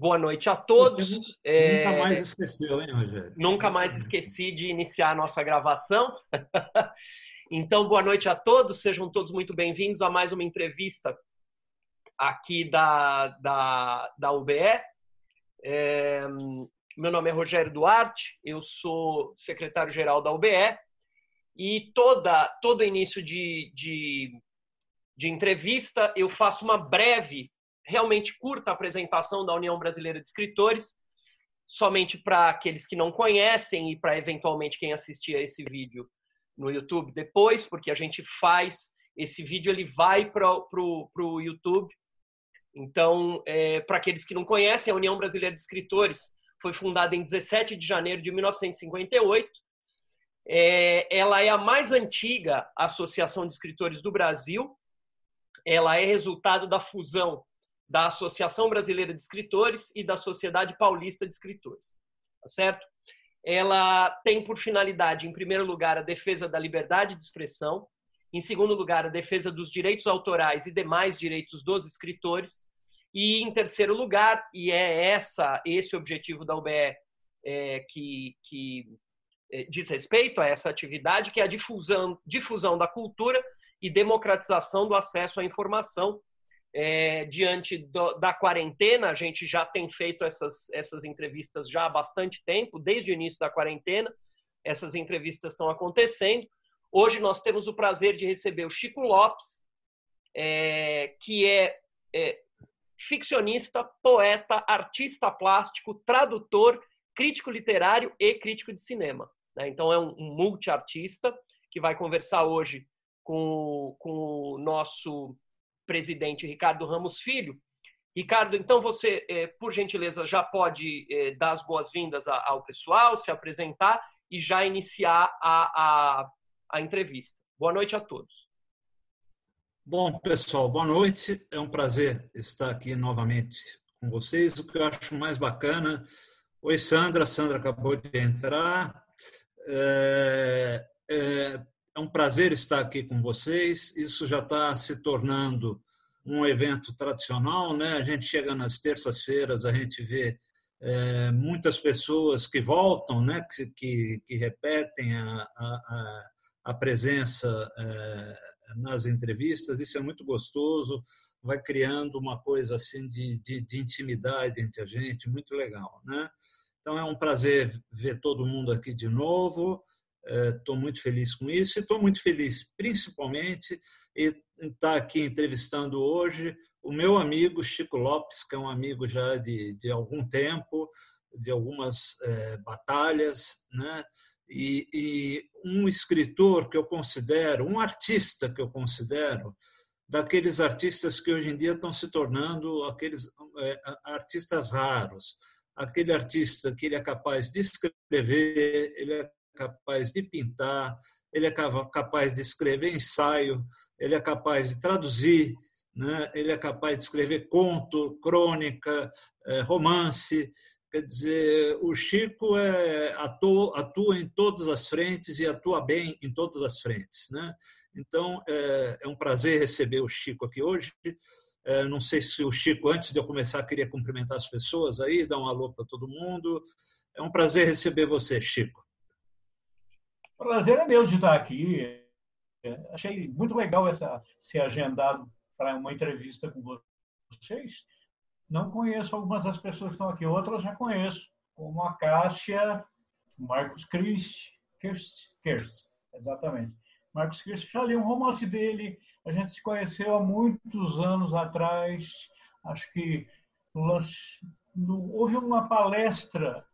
Boa noite a todos. Você é, nunca mais esqueceu, hein, Rogério? Nunca mais esqueci de iniciar a nossa gravação. então, boa noite a todos. Sejam todos muito bem-vindos a mais uma entrevista aqui da, da, da UBE. É, meu nome é Rogério Duarte, eu sou secretário-geral da UBE e toda, todo início de, de, de entrevista eu faço uma breve realmente curta apresentação da União Brasileira de Escritores, somente para aqueles que não conhecem e para eventualmente quem assistir a esse vídeo no YouTube depois, porque a gente faz esse vídeo, ele vai para o YouTube. Então, é, para aqueles que não conhecem, a União Brasileira de Escritores foi fundada em 17 de janeiro de 1958. É, ela é a mais antiga associação de escritores do Brasil. Ela é resultado da fusão da Associação Brasileira de Escritores e da Sociedade Paulista de Escritores, tá certo? Ela tem por finalidade, em primeiro lugar, a defesa da liberdade de expressão, em segundo lugar, a defesa dos direitos autorais e demais direitos dos escritores, e em terceiro lugar, e é essa esse objetivo da UBE é, que, que é, diz respeito a essa atividade, que é a difusão, difusão da cultura e democratização do acesso à informação, é, diante do, da quarentena, a gente já tem feito essas, essas entrevistas já há bastante tempo, desde o início da quarentena, essas entrevistas estão acontecendo. Hoje nós temos o prazer de receber o Chico Lopes, é, que é, é ficcionista, poeta, artista plástico, tradutor, crítico literário e crítico de cinema. Né? Então é um, um multiartista que vai conversar hoje com, com o nosso presidente Ricardo Ramos Filho. Ricardo, então você, é, por gentileza, já pode é, dar as boas-vindas ao pessoal, se apresentar e já iniciar a, a, a entrevista. Boa noite a todos. Bom, pessoal, boa noite. É um prazer estar aqui novamente com vocês. O que eu acho mais bacana. Oi, Sandra. Sandra acabou de entrar. É, é, é um prazer estar aqui com vocês. Isso já está se tornando um evento tradicional, né? A gente chega nas terças-feiras, a gente vê é, muitas pessoas que voltam, né? Que, que, que repetem a, a, a presença é, nas entrevistas. Isso é muito gostoso. Vai criando uma coisa assim de, de, de intimidade entre a gente, muito legal, né? Então é um prazer ver todo mundo aqui de novo. Estou muito feliz com isso e estou muito feliz, principalmente, em estar aqui entrevistando hoje o meu amigo Chico Lopes, que é um amigo já de, de algum tempo, de algumas é, batalhas, né? E, e, um escritor que eu considero, um artista que eu considero, daqueles artistas que hoje em dia estão se tornando aqueles é, artistas raros, aquele artista que ele é capaz de escrever, ele é capaz de pintar, ele é capaz de escrever ensaio, ele é capaz de traduzir, né? ele é capaz de escrever conto, crônica, é, romance. Quer dizer, o Chico é, atua, atua em todas as frentes e atua bem em todas as frentes. Né? Então, é, é um prazer receber o Chico aqui hoje. É, não sei se o Chico, antes de eu começar, queria cumprimentar as pessoas aí, dar um alô para todo mundo. É um prazer receber você, Chico. O prazer é meu de estar aqui. Achei muito legal essa ser agendado para uma entrevista com vocês. Não conheço algumas das pessoas que estão aqui, outras já conheço, como a Cássia, Marcos Christ, Kirst, Kirst, exatamente. Marcos Kirst, já li um romance dele, a gente se conheceu há muitos anos atrás, acho que houve uma palestra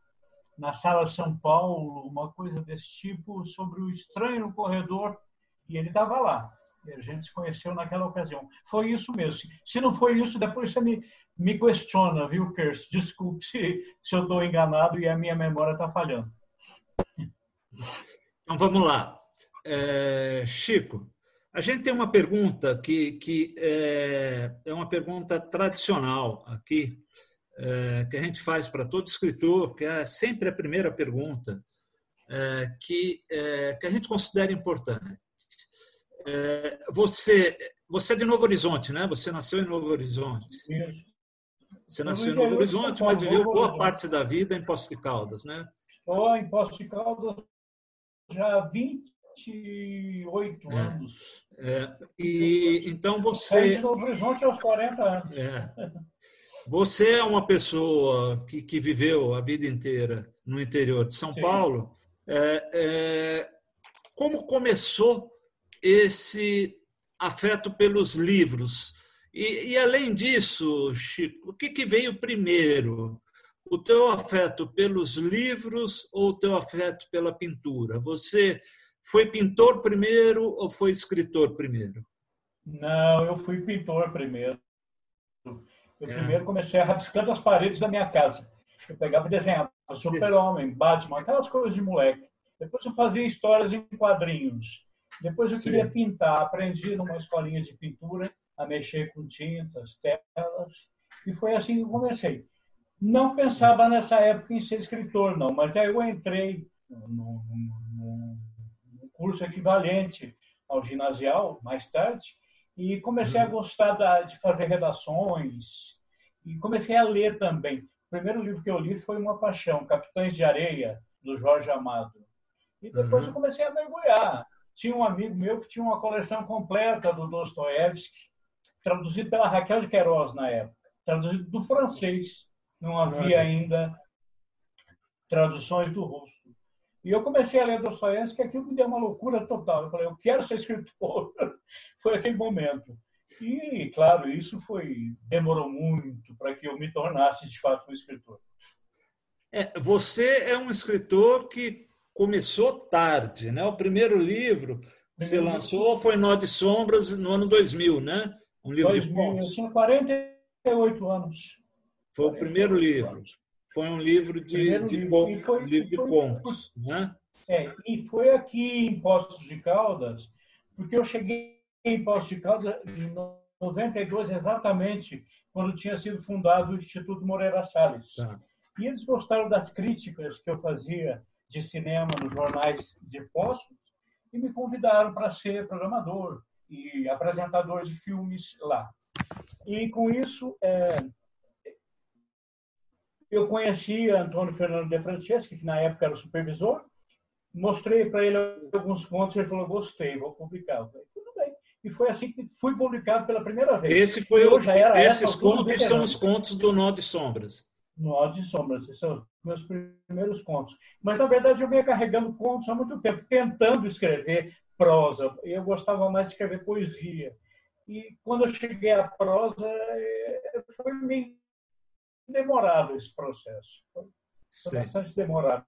na Sala São Paulo, uma coisa desse tipo, sobre o estranho no corredor, e ele estava lá. E a gente se conheceu naquela ocasião. Foi isso mesmo. Se não foi isso, depois você me, me questiona, viu, Kers? Desculpe se, se eu estou enganado e a minha memória está falhando. Então vamos lá. É, Chico, a gente tem uma pergunta que, que é, é uma pergunta tradicional aqui que a gente faz para todo escritor, que é sempre a primeira pergunta, é, que, é, que a gente considera importante. você, você é de Novo Horizonte, né? Você nasceu em Novo Horizonte. Você nasceu em Novo Horizonte, mas viveu boa parte da vida em Poços de Caldas, né? Estou em Poços de Caldas já há 28 é. anos. É, e então você. Saí Novo Horizonte aos 40 anos. É. Você é uma pessoa que, que viveu a vida inteira no interior de São Sim. Paulo. É, é, como começou esse afeto pelos livros? E, e, além disso, Chico, o que, que veio primeiro? O teu afeto pelos livros ou o teu afeto pela pintura? Você foi pintor primeiro ou foi escritor primeiro? Não, eu fui pintor primeiro. Eu primeiro comecei rabiscando as paredes da minha casa. Eu pegava e desenhava Super-Homem, Batman, aquelas coisas de moleque. Depois eu fazia histórias em quadrinhos. Depois eu Sim. queria pintar. Aprendi numa escolinha de pintura a mexer com tintas, telas. E foi assim que eu comecei. Não pensava nessa época em ser escritor, não, mas aí eu entrei num, curso equivalente ao ginasial, mais tarde, e comecei a uhum. gostar de fazer redações e comecei a ler também. O primeiro livro que eu li foi Uma Paixão, Capitães de Areia, do Jorge Amado. E depois uhum. eu comecei a mergulhar. Tinha um amigo meu que tinha uma coleção completa do Dostoiévski, traduzido pela Raquel de Queiroz na época, traduzido do francês. Não havia ainda traduções do russo. E eu comecei a ler Dostoiévski, que aquilo me deu uma loucura total. Eu falei, eu quero ser escritor. foi aquele momento. E, claro, isso foi demorou muito para que eu me tornasse, de fato, um escritor. É, você é um escritor que começou tarde, né? O primeiro livro que você lançou foi Nó de Sombras no ano 2000, né? Um livro 2000, de contos. Eu tinha 48 anos. Foi o primeiro livro. Foi um livro de, de, livro. Foi, um livro de foi, contos, né? É, e foi aqui em Postos de Caldas, porque eu cheguei em Postos de Caldas em 92, exatamente quando tinha sido fundado o Instituto Moreira Salles. Tá. E eles gostaram das críticas que eu fazia de cinema nos jornais de Postos e me convidaram para ser programador e apresentador de filmes lá. E com isso, é, eu conhecia Antônio Fernando de Franceschi, que na época era o supervisor, mostrei para ele alguns contos, ele falou, gostei, vou publicar. Eu falei, tudo bem. E foi assim que fui publicado pela primeira vez. Esse foi o, já era esses contos são os contos do Nó de Sombras. Nó de Sombras, esses são os meus primeiros contos. Mas, na verdade, eu vinha carregando contos há muito tempo, tentando escrever prosa. Eu gostava mais de escrever poesia. E quando eu cheguei à prosa, eh, foi meio demorado esse processo. Foi bastante demorado.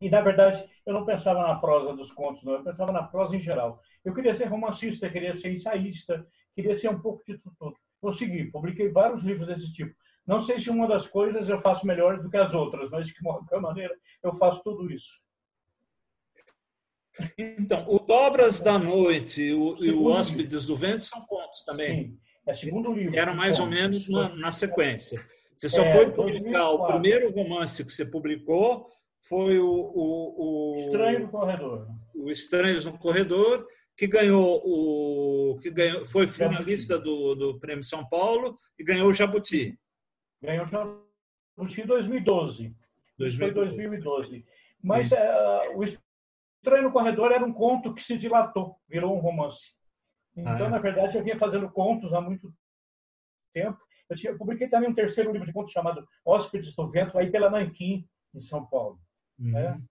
E, na verdade, eu não pensava na prosa dos contos, não. Eu pensava na prosa em geral. Eu queria ser romancista, queria ser ensaísta, queria ser um pouco de tudo. Consegui, publiquei vários livros desse tipo. Não sei se uma das coisas eu faço melhor do que as outras, mas de qualquer maneira eu faço tudo isso. Então, o Dobras da Noite e o, e o Hóspedes do Vento são contos também. Sim, é segundo livro. Eram mais ou menos na, na sequência. Você só é, foi publicar 2004. o primeiro romance que você publicou foi o, o, o Estranho no Corredor. O Estranhos no Corredor, que ganhou o que ganhou, foi finalista do, do Prêmio São Paulo e ganhou o Jabuti. Ganhou o Jabuti em 2012. 2012. Foi 2012. Mas uh, o Estranho no Corredor era um conto que se dilatou, virou um romance. Então, ah, é. na verdade, eu vinha fazendo contos há muito tempo eu, tinha, eu publiquei também um terceiro livro de contos chamado Hóspedes do Vento, aí pela Nanquim, em São Paulo. Uhum. Né?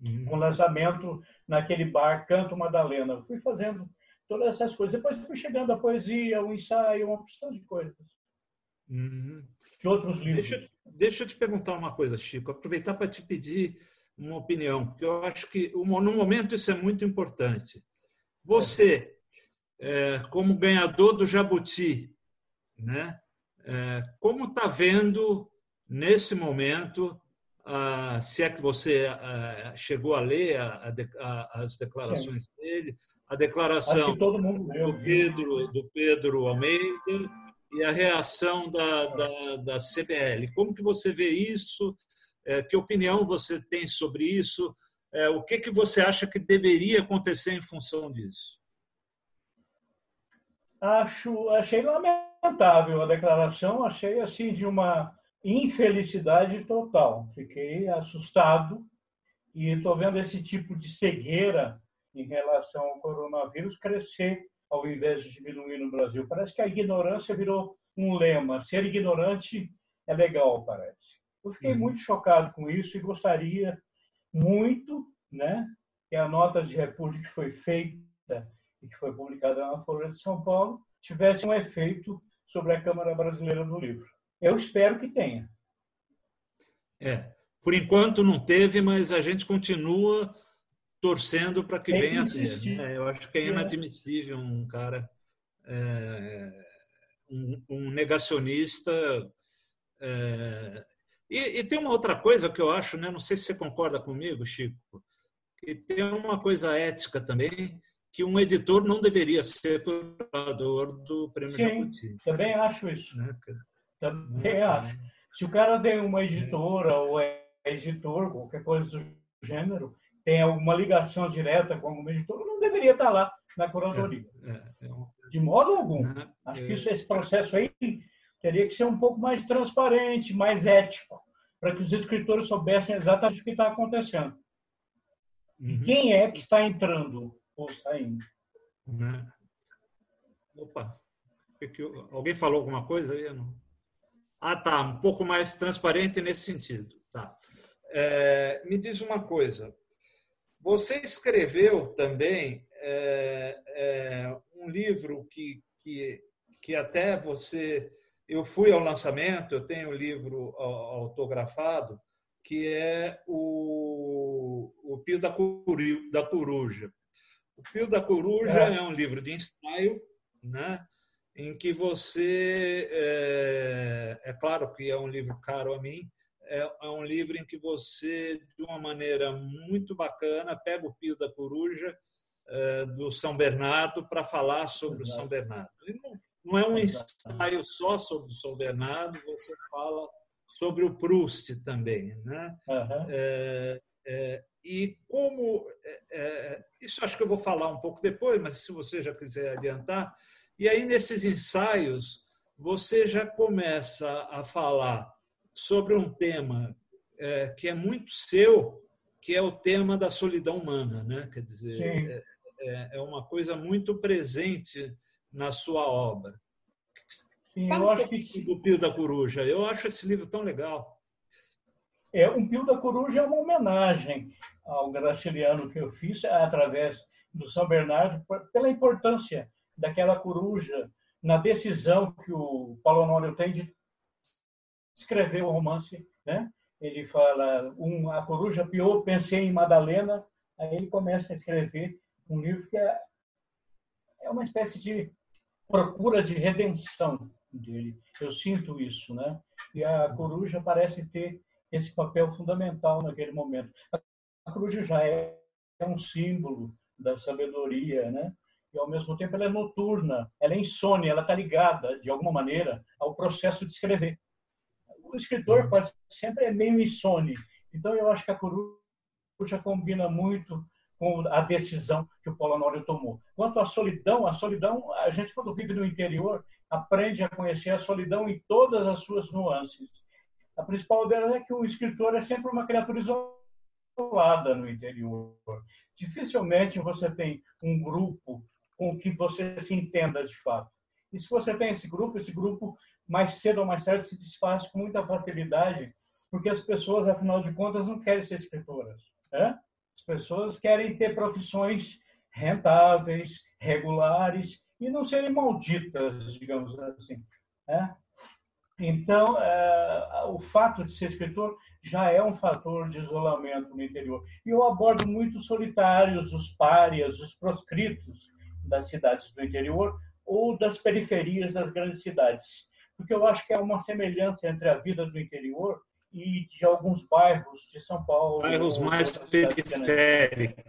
Uhum. Um lançamento naquele bar Canto Madalena. fui fazendo todas essas coisas. Depois fui chegando a poesia, o ensaio, uma opção de coisas. Uhum. De outros livros. Deixa, deixa eu te perguntar uma coisa, Chico. Aproveitar para te pedir uma opinião, porque eu acho que no momento isso é muito importante. Você, é. É, como ganhador do Jabuti, né? É, como está vendo nesse momento, se é que você chegou a ler as declarações dele, a declaração do Pedro, do Pedro Almeida e a reação da, da, da CBL. Como que você vê isso? É, que opinião você tem sobre isso? É, o que, que você acha que deveria acontecer em função disso? Acho, achei lamentável lamentável a declaração, achei assim de uma infelicidade total. Fiquei assustado e estou vendo esse tipo de cegueira em relação ao coronavírus crescer ao invés de diminuir no Brasil. Parece que a ignorância virou um lema. Ser ignorante é legal, parece. Eu fiquei uhum. muito chocado com isso e gostaria muito, né, que a nota de repúdio que foi feita e que foi publicada na Folha de São Paulo tivesse um efeito sobre a Câmara Brasileira do Livro. Eu espero que tenha. É, por enquanto não teve, mas a gente continua torcendo para que Tem venha a ter. Né? Eu acho que é, é inadmissível um cara, é, um, um, negacionista. É, e, e, tem uma outra coisa que eu acho, né? não sei se você concorda comigo, Chico, que tem uma coisa ética também, que um editor não deveria ser curador do prêmio Sim, Jabuti. Também acho isso. Né? Também é, acho. Se o cara tem uma editora ou é editor, qualquer coisa do gênero, tem alguma ligação direta com alguma editora, não deveria estar lá na curadoria. É, é, é De modo algum. Acho que isso, esse processo aí teria que ser um pouco mais transparente, mais ético, para que os escritores soubessem exatamente o que está acontecendo. Uhum. Quem é que está entrando saindo? Né? Opa, alguém falou alguma coisa aí? Ah, tá, um pouco mais transparente nesse sentido. Tá. É, me diz uma coisa. Você escreveu também é, é, um livro que, que, que até você. Eu fui ao lançamento, eu tenho o um livro autografado, que é o, o Pio da, Curu, da Coruja. O Pio da Coruja é. é um livro de ensaio, né? em que você. É, é, claro que é um livro caro a mim, é, é, um livro em que você, de uma maneira muito bacana, pega o Pio da Coruja é, do São Bernardo para falar sobre o São Bernardo. Não, não é um ensaio só sobre o São Bernardo, você fala sobre o Proust também. Né? Uhum. É, é, e como. É, é, isso acho que eu vou falar um pouco depois, mas se você já quiser adiantar. E aí, nesses ensaios, você já começa a falar sobre um tema é, que é muito seu, que é o tema da solidão humana. Né? Quer dizer, é, é, uma coisa muito presente na sua obra. Sim, Fala eu acho que do Pio da Coruja. Eu acho esse livro tão legal. É, um Pio da Coruja é uma homenagem ao graciliano que eu fiz através do São Bernardo pela importância daquela coruja na decisão que o Paulo Honório tem de escrever o romance, né? Ele fala, um, a coruja piou, pensei em Madalena, aí ele começa a escrever um livro que é, é uma espécie de procura de redenção dele. Eu sinto isso, né? E a coruja parece ter esse papel fundamental naquele momento. A coruja já é, um símbolo da sabedoria, né? E ao mesmo tempo ela é noturna, ela é insônia, ela está ligada de alguma maneira ao processo de escrever. O escritor quase uhum. sempre é meio insone, então eu acho que a coruja combina muito com a decisão que o Paulo Honório tomou. Quanto à solidão, a solidão, a gente quando vive no interior aprende a conhecer a solidão em todas as suas nuances. A principal dela é que o escritor é sempre uma criatura isolada no interior. Dificilmente você tem um grupo com que você se entenda de fato. E se você tem esse grupo, esse grupo mais cedo ou mais tarde se desfaz com muita facilidade, porque as pessoas, afinal de contas, não querem ser escritoras. Né? As pessoas querem ter profissões rentáveis, regulares e não serem malditas, digamos assim. Né? Então, é, o fato de ser escritor já é um fator de isolamento no interior. E eu abordo muito os solitários, os párias, os proscritos das cidades do interior ou das periferias das grandes cidades. Porque eu acho que há uma semelhança entre a vida do interior e de alguns bairros de São Paulo. Bairros mais periféricos.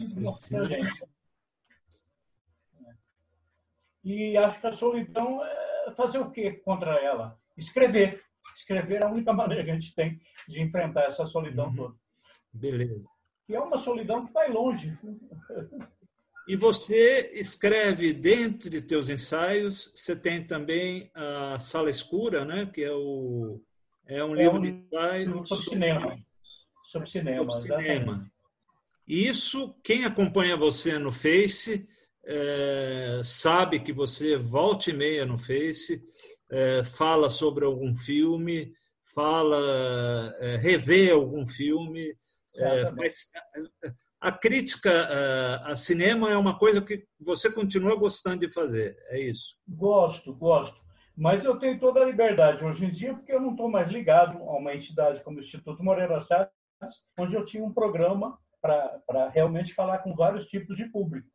E acho que a solidão é fazer o quê contra ela? Escrever. Escrever é a única maneira que a gente tem de enfrentar essa solidão uhum. toda. Beleza. E é uma solidão que vai longe. E você escreve, dentre teus ensaios, você tem também a Sala Escura, né? que é, o, é um é livro um, de ensaio sobre cinema. Sobre cinema. Sobre cinema. Isso, quem acompanha você no Face, é, sabe que você volta e meia no Face, é, fala sobre algum filme, fala, é, revê algum filme, é, mas a crítica a cinema é uma coisa que você continua gostando de fazer, é isso? Gosto, gosto. Mas eu tenho toda a liberdade hoje em dia, porque eu não estou mais ligado a uma entidade como o Instituto Moreira Salles, onde eu tinha um programa para realmente falar com vários tipos de público.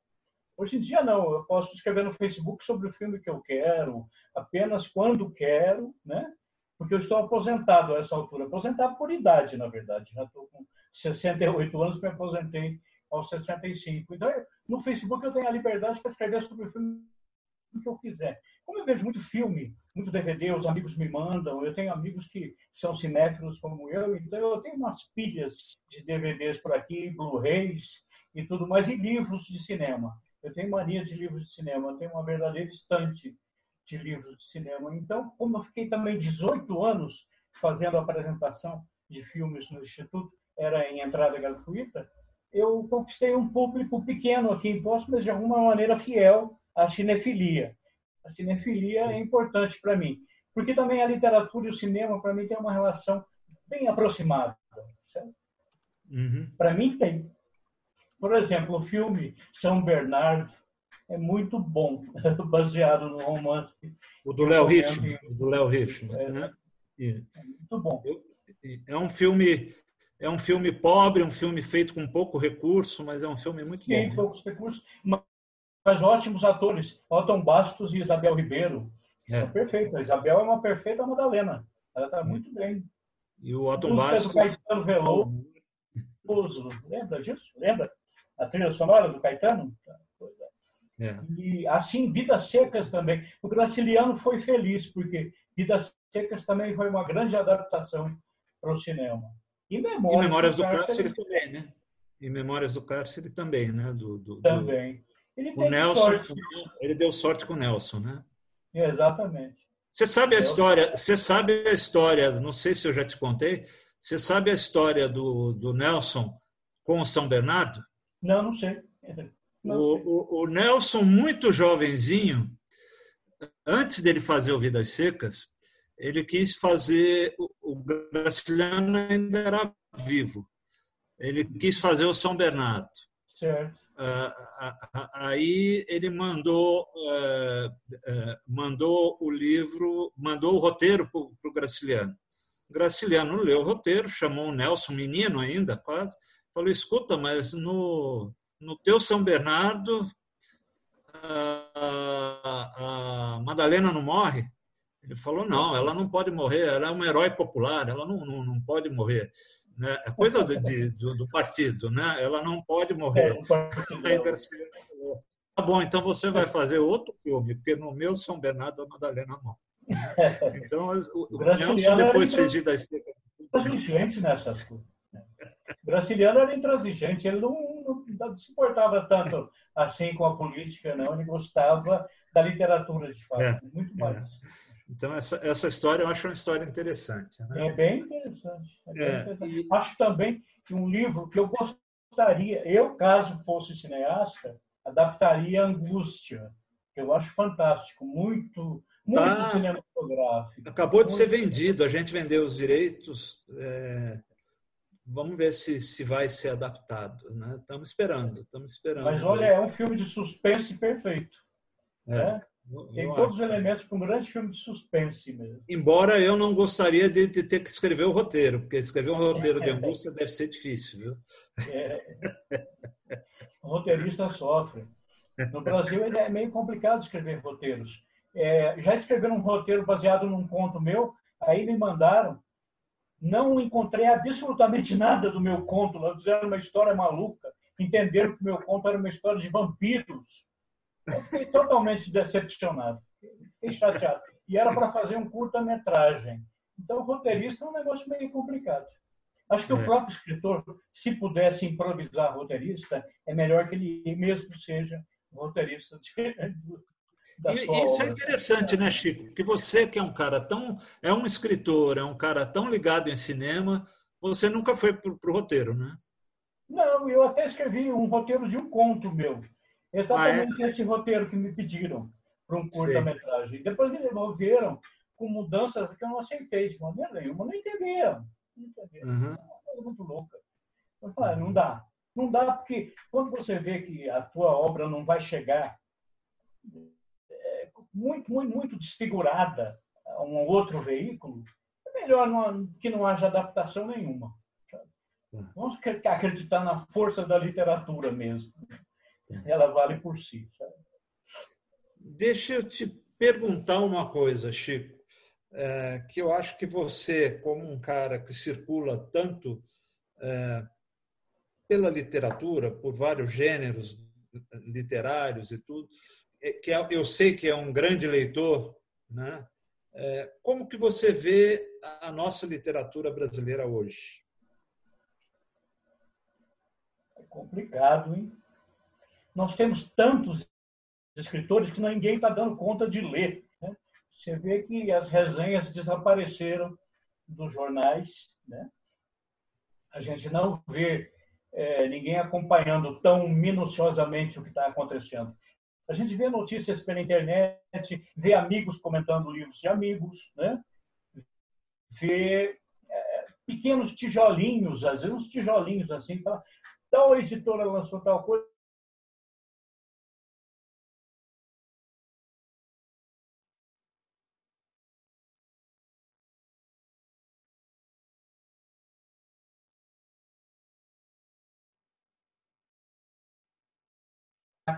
Hoje em dia, não. Eu posso escrever no Facebook sobre o filme que eu quero, apenas quando quero, né? porque eu estou aposentado a essa altura. Aposentado por idade, na verdade. Já estou com 68 anos, me aposentei aos 65. Então, no Facebook eu tenho a liberdade para escrever sobre o filme que eu quiser. Como eu vejo muito filme, muito DVD, os amigos me mandam, eu tenho amigos que são cinéfilos como eu, então eu tenho umas pilhas de DVDs por aqui, Blu-rays e tudo mais, e livros de cinema. Eu tenho mania de livros de cinema, eu tenho uma verdadeira estante de livros de cinema. Então, como eu fiquei também 18 anos fazendo apresentação de filmes no Instituto, era em entrada gratuita, eu conquistei um público pequeno aqui em Poço, mas de alguma maneira fiel à cinefilia. A cinefilia é importante para mim, porque também a literatura e o cinema, para mim, tem uma relação bem aproximada. Uhum. Para mim, tem. Por exemplo, o filme São Bernardo é muito bom, baseado no romance. O do Léo Richman. O do Léo Richman. É, né? é muito bom. É um filme é um filme pobre, um filme feito com pouco recurso, mas é um filme muito Sim, bom. Sim, poucos recursos, mas ótimos atores. Otton Bastos e Isabel Ribeiro. É. perfeito. A Isabel é uma perfeita Madalena. Ela está muito bem. E o Otton Bastos... do Caetano Veloso. Lembra disso? Lembra? A trilha sonora do Caetano? É. E assim, Vidas Secas também. O Graciliano foi feliz, porque Vidas Secas também foi uma grande adaptação para o cinema. E Memórias, e Memórias do, do Cárcere, Cárcere também, né? E Memórias do Cárcere também, né? Do, do também. Ele o Nelson, sorte. ele deu sorte com o Nelson, né? Exatamente. Você sabe a história, você sabe a história, não sei se eu já te contei, você sabe a história do, do Nelson com o São Bernardo? Não, não sei. O, o, Nelson, muito jovenzinho, antes dele fazer o Vidas Secas, ele quis fazer. O Graciliano ainda era vivo. Ele quis fazer o São Bernardo. Certo. Aí ele mandou, é, é, mandou o livro, mandou o roteiro para o Graciliano. O Graciliano leu o roteiro, chamou o Nelson, menino ainda, quase, falou: escuta, mas no, no teu São Bernardo, a, a Madalena não morre? Ele falou: não, ela não pode morrer, ela é um herói popular, ela não, não, não pode morrer. Né? É coisa de, de, do, do, partido, né? ela não pode morrer. É, tá bom, então você vai fazer outro filme, porque no meu São Bernardo a Madalena morre. Então, o, o Nelson depois fez Vida Seca. Intransigente nessas coisas. Graciliano era intransigente, ele não, não, se importava tanto assim com a política, não. Ele gostava da literatura, de fato, é, muito mais. É. Então, essa, essa história eu acho uma história interessante. Né? É bem interessante. É bem é, interessante. E... Acho também que um livro que eu gostaria, eu, caso fosse cineasta, adaptaria Angústia, que eu acho fantástico, muito, muito ah, cinematográfico. Acabou de ser vendido, a gente vendeu os direitos. É vamos ver se, se vai ser adaptado. Né? Estamos esperando, estamos esperando. Mas olha, é um filme de suspense perfeito. É. Né? Tem todos os elementos para um grande filme de suspense mesmo. Embora eu não gostaria de, de, ter que escrever o roteiro, porque escrever um roteiro de angústia deve ser difícil. Viu? É. O roteirista sofre. No Brasil é meio complicado escrever roteiros. É, já escreveram um roteiro baseado num conto meu, aí me mandaram não encontrei absolutamente nada do meu conto. Elas fizeram uma história maluca, entenderam que o meu conto era uma história de vampiros. Eu fiquei totalmente decepcionado, fiquei chateado. E era para fazer um curta-metragem. Então, roteirista é um negócio meio complicado. Acho que é. o próprio escritor, se pudesse improvisar roteirista, é melhor que ele mesmo seja roteirista de, e, Isso é é interessante, né, Chico? Que você que é um cara tão... É um escritor, é um cara tão ligado em cinema, você nunca foi para o roteiro, né? Não, eu até escrevi um roteiro de um conto meu. Exatamente ah, é? esse roteiro que me pediram para um curta-metragem. Depois me devolveram com mudanças que eu não aceitei de maneira nenhuma. Não entendia. Não. Uhum. uma coisa muito louca. Eu falei, não dá. Não dá porque quando você vê que a tua obra não vai chegar é, muito, muito, muito desfigurada a um outro veículo, é melhor não, que não haja adaptação nenhuma. Vamos acreditar na força da literatura mesmo. Ela vale por si. Sabe? Deixa eu te perguntar uma coisa, Chico, é, que eu acho que você, como um cara que circula tanto é, pela literatura, por vários gêneros literários e tudo, é, que é, eu sei que é um grande leitor, né? É, como que você vê a nossa literatura brasileira hoje? complicado, hein? Nós temos tantos escritores que ninguém está dando conta de ler. Né? Você vê que as resenhas desapareceram dos jornais. Né? A gente não vê é, ninguém acompanhando tão minuciosamente o que está acontecendo. A gente vê notícias pela internet, vê amigos comentando livros de amigos, né? vê é, pequenos tijolinhos, às vezes uns tijolinhos assim, Tal editora lançou tal coisa.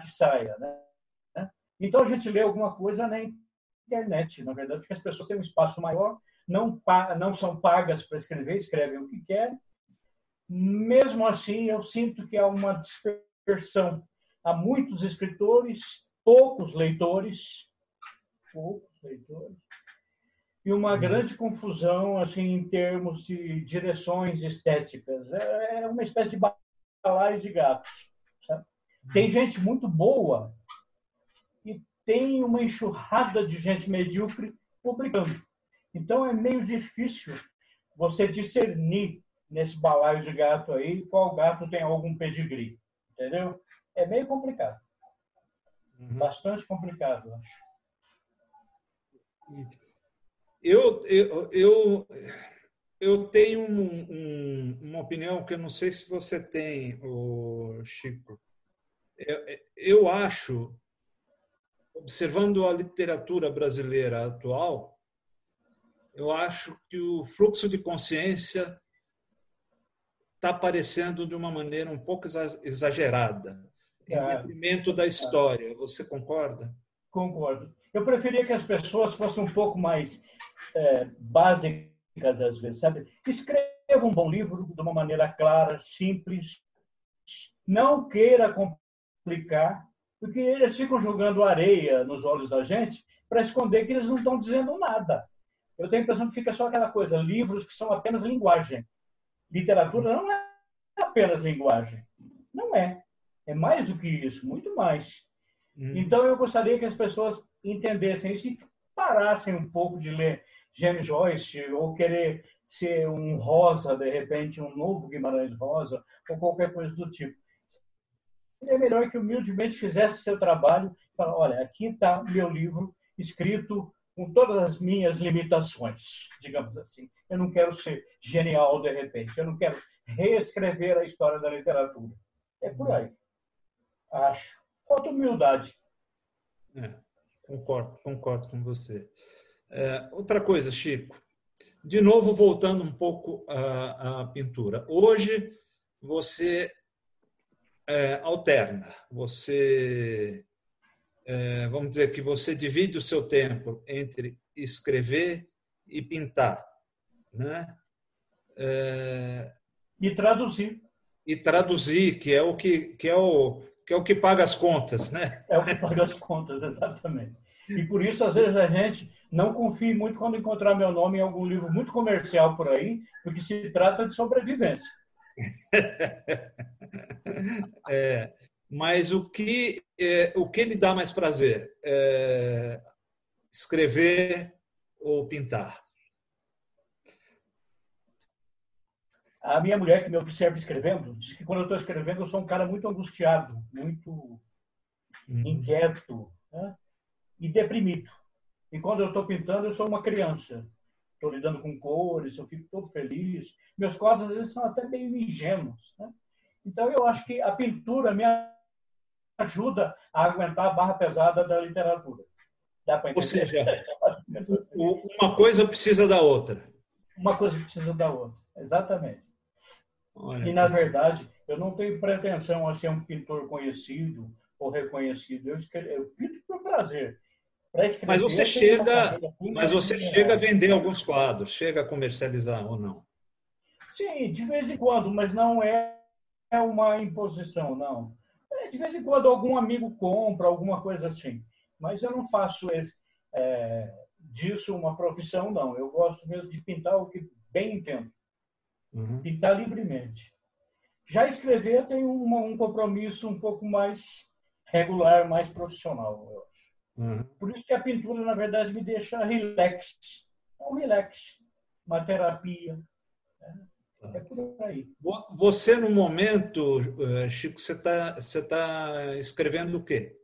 que saia, né? Então a gente lê alguma coisa na internet, na verdade, porque as pessoas têm um espaço maior, não, não são pagas para escrever, escrevem o que querem, mesmo assim, eu sinto que há uma dispersão. Há muitos escritores, poucos leitores, poucos leitores, e uma uhum. grande confusão assim em termos de direções estéticas. É, é uma espécie de balaio de gatos. Sabe? Tem uhum. gente muito boa tem uma enxurrada de gente medíocre publicando. Então é meio difícil você discernir nesse balaio de gato aí, qual gato tem algum pedigree, entendeu? É meio complicado. Uhum. Bastante complicado, eu acho. Eu, eu, eu, eu tenho um, um, uma opinião que eu não sei se você tem, Chico. Eu, eu acho, observando a literatura brasileira atual, eu acho que o fluxo de consciência está aparecendo de uma maneira um pouco exagerada. Em é. detrimento da história. Você concorda? Concordo. Eu preferia que as pessoas fossem um pouco mais é, básicas, às vezes, sabe? Escreva um bom livro de uma maneira clara, simples. Não queira complicar, porque eles ficam jogando areia nos olhos da gente para esconder que eles não estão dizendo nada. Eu tenho a impressão que fica só aquela coisa, livros que são apenas linguagem. Literatura não é apenas linguagem. Não é. É mais do que isso, muito mais. Hum. Então, eu gostaria que as pessoas entendessem isso e parassem um pouco de ler James Joyce ou querer ser um Rosa, de repente, um novo Guimarães Rosa, ou qualquer coisa do tipo. Seria melhor que humildemente fizesse seu trabalho e falar, olha, aqui está meu livro escrito com todas as minhas limitações, digamos assim. Eu não quero ser genial de repente, eu não quero reescrever a história da literatura. É por aí. Acho. Falta humildade. É, concordo, concordo com você. É, outra coisa, Chico. De novo, voltando um pouco à, à pintura. Hoje, você é, alterna. Você é, vamos dizer que você divide o seu tempo entre escrever e pintar, né? É, e traduzir. E traduzir, que é o que, que é o que é o que paga as contas, né? É o que paga as contas, exatamente. E por isso, às vezes, a gente não confia muito quando encontrar meu nome em algum livro muito comercial por aí, porque se trata de sobrevivência. é, mas o que, é, o que lhe dá mais prazer? É escrever ou pintar? A minha mulher, que me observa escrevendo, diz que quando eu estou escrevendo, eu sou um cara muito angustiado, muito uhum. inquieto né? e deprimido. E quando eu estou pintando, eu sou uma criança. Estou lidando com cores, eu fico todo feliz. Meus quadros, às vezes, são até meio ingênuos. Né? Então, eu acho que a pintura me ajuda a aguentar a barra pesada da literatura. Dá para entender? Ou seja, uma coisa precisa da outra. Uma coisa precisa da outra, exatamente. Olha, e, na verdade, eu não tenho pretensão a ser um pintor conhecido ou reconhecido. Eu, eu pinto por prazer. Escrever, mas você chega, mas você chega a vender alguns quadros, chega a comercializar ou não? Sim, de vez em quando, mas não é uma imposição, não. É, de vez em quando algum amigo compra alguma coisa assim, mas eu não faço esse, é, disso uma profissão, não. Eu gosto mesmo de pintar o que bem entendo uhum. pintar livremente. Já escrever tem uma, um compromisso um pouco mais regular, mais profissional, eu acho. Uhum. Por isso que a pintura, na verdade, me deixa relax. É um relax, uma terapia. É por aí. Você, no momento, eh, Chico, você está você tá escrevendo o quê?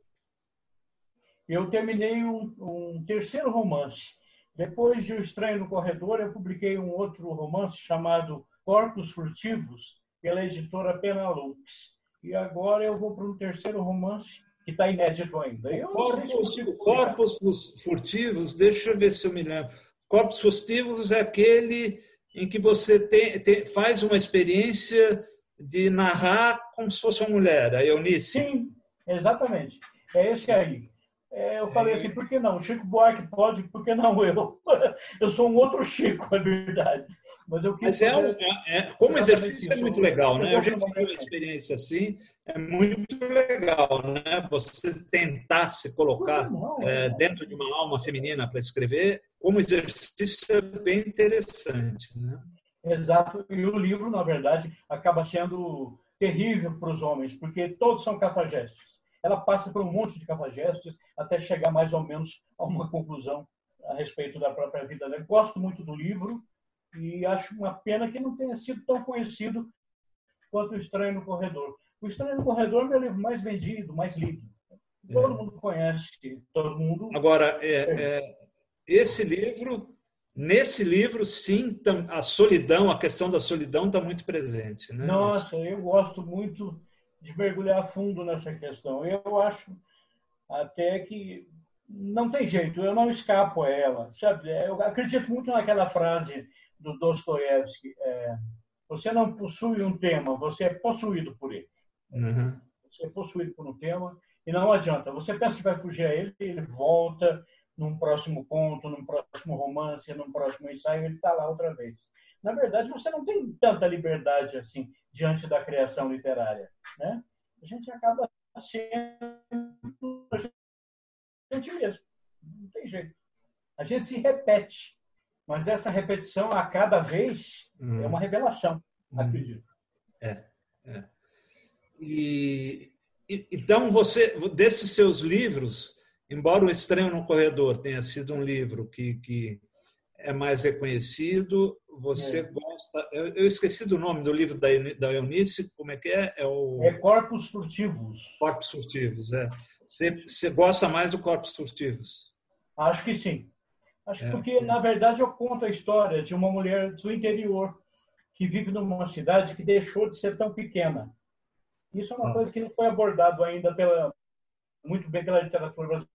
Eu terminei um, um terceiro romance. Depois de O Estranho no Corredor, eu publiquei um outro romance chamado Corpos Furtivos, pela editora Penalux. E agora eu vou para um terceiro romance que está inédito ainda. Eu corpos, se corpos Furtivos, deixa eu ver se eu me lembro. Corpos Furtivos é aquele em que você tem, tem, faz uma experiência de narrar como se fosse uma mulher, a Eunice. Sim, exatamente. É esse aí. É, eu falei assim, por que não? Chico Buarque pode, por que não eu? Eu sou um outro Chico, é verdade. Mas, eu Mas é, um, é, é, como exercício é muito legal, né? Eu já tive uma experiência assim, é muito legal, né? Você tentar se colocar é, dentro de uma alma feminina para escrever, como exercício é bem interessante, né? Exato. E o livro, na verdade, acaba sendo terrível para os homens, porque todos são cafajestes. Ela passa por um monte de cafajestes até chegar mais ou menos a uma conclusão a respeito da própria vida dela. Gosto muito do livro, e acho uma pena que não tenha sido tão conhecido quanto O Estranho no Corredor. O Estranho no Corredor é meu livro mais vendido, mais lido. Todo é. mundo conhece, todo mundo. Agora, é, é, esse livro, nesse livro, sim, a solidão, a questão da solidão está muito presente. Né? Nossa, eu gosto muito de mergulhar fundo nessa questão. Eu acho até que não tem jeito, eu não escapo a ela. Sabe? Eu acredito muito naquela frase do Dostoiévski. É, você não possui um tema, você é possuído por ele. Uhum. Você é possuído por um tema e não adianta. Você pensa que vai fugir a ele, ele volta num próximo conto, num próximo romance, num próximo ensaio, ele está lá outra vez. Na verdade, você não tem tanta liberdade assim diante da criação literária, né? A gente acaba sendo a gente mesmo. Não tem jeito. A gente se repete. Mas essa repetição a cada vez hum. é uma revelação, hum. acredito. É, é. E, e, então você, desses seus livros, embora o Estranho no Corredor tenha sido um livro que, que é mais reconhecido, você é. gosta. Eu, eu, esqueci do nome do livro da, da Eunice, como é que é? É, o... é Corpos Furtivos. Corpos Furtivos, é. Você, você gosta mais do Corpos Furtivos? Acho que sim. Acho é. porque, na verdade, eu conto a história de uma mulher do interior que vive numa cidade que deixou de ser tão pequena. Isso é uma ah. coisa que não foi abordado ainda pela, muito bem pela literatura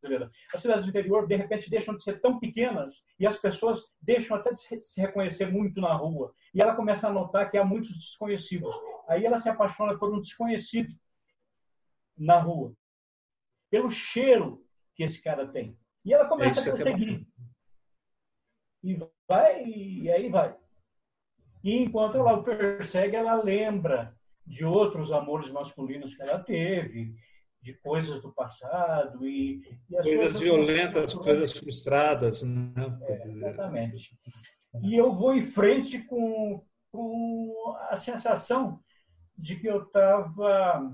brasileira. As cidades do interior, de repente, deixam de ser tão pequenas e as pessoas deixam até de se reconhecer muito na rua. E ela começa a notar que há muitos desconhecidos. Aí ela se apaixona por um desconhecido na rua, pelo cheiro que esse cara tem. E ela começa é a conseguir. E vai, e aí vai. E enquanto ela o persegue, ela lembra de outros amores masculinos que ela teve. de coisas do passado e, e coisas, coisas, violentas, coisas frustradas, né? É, exatamente. E eu vou em frente com, com a sensação de que eu estava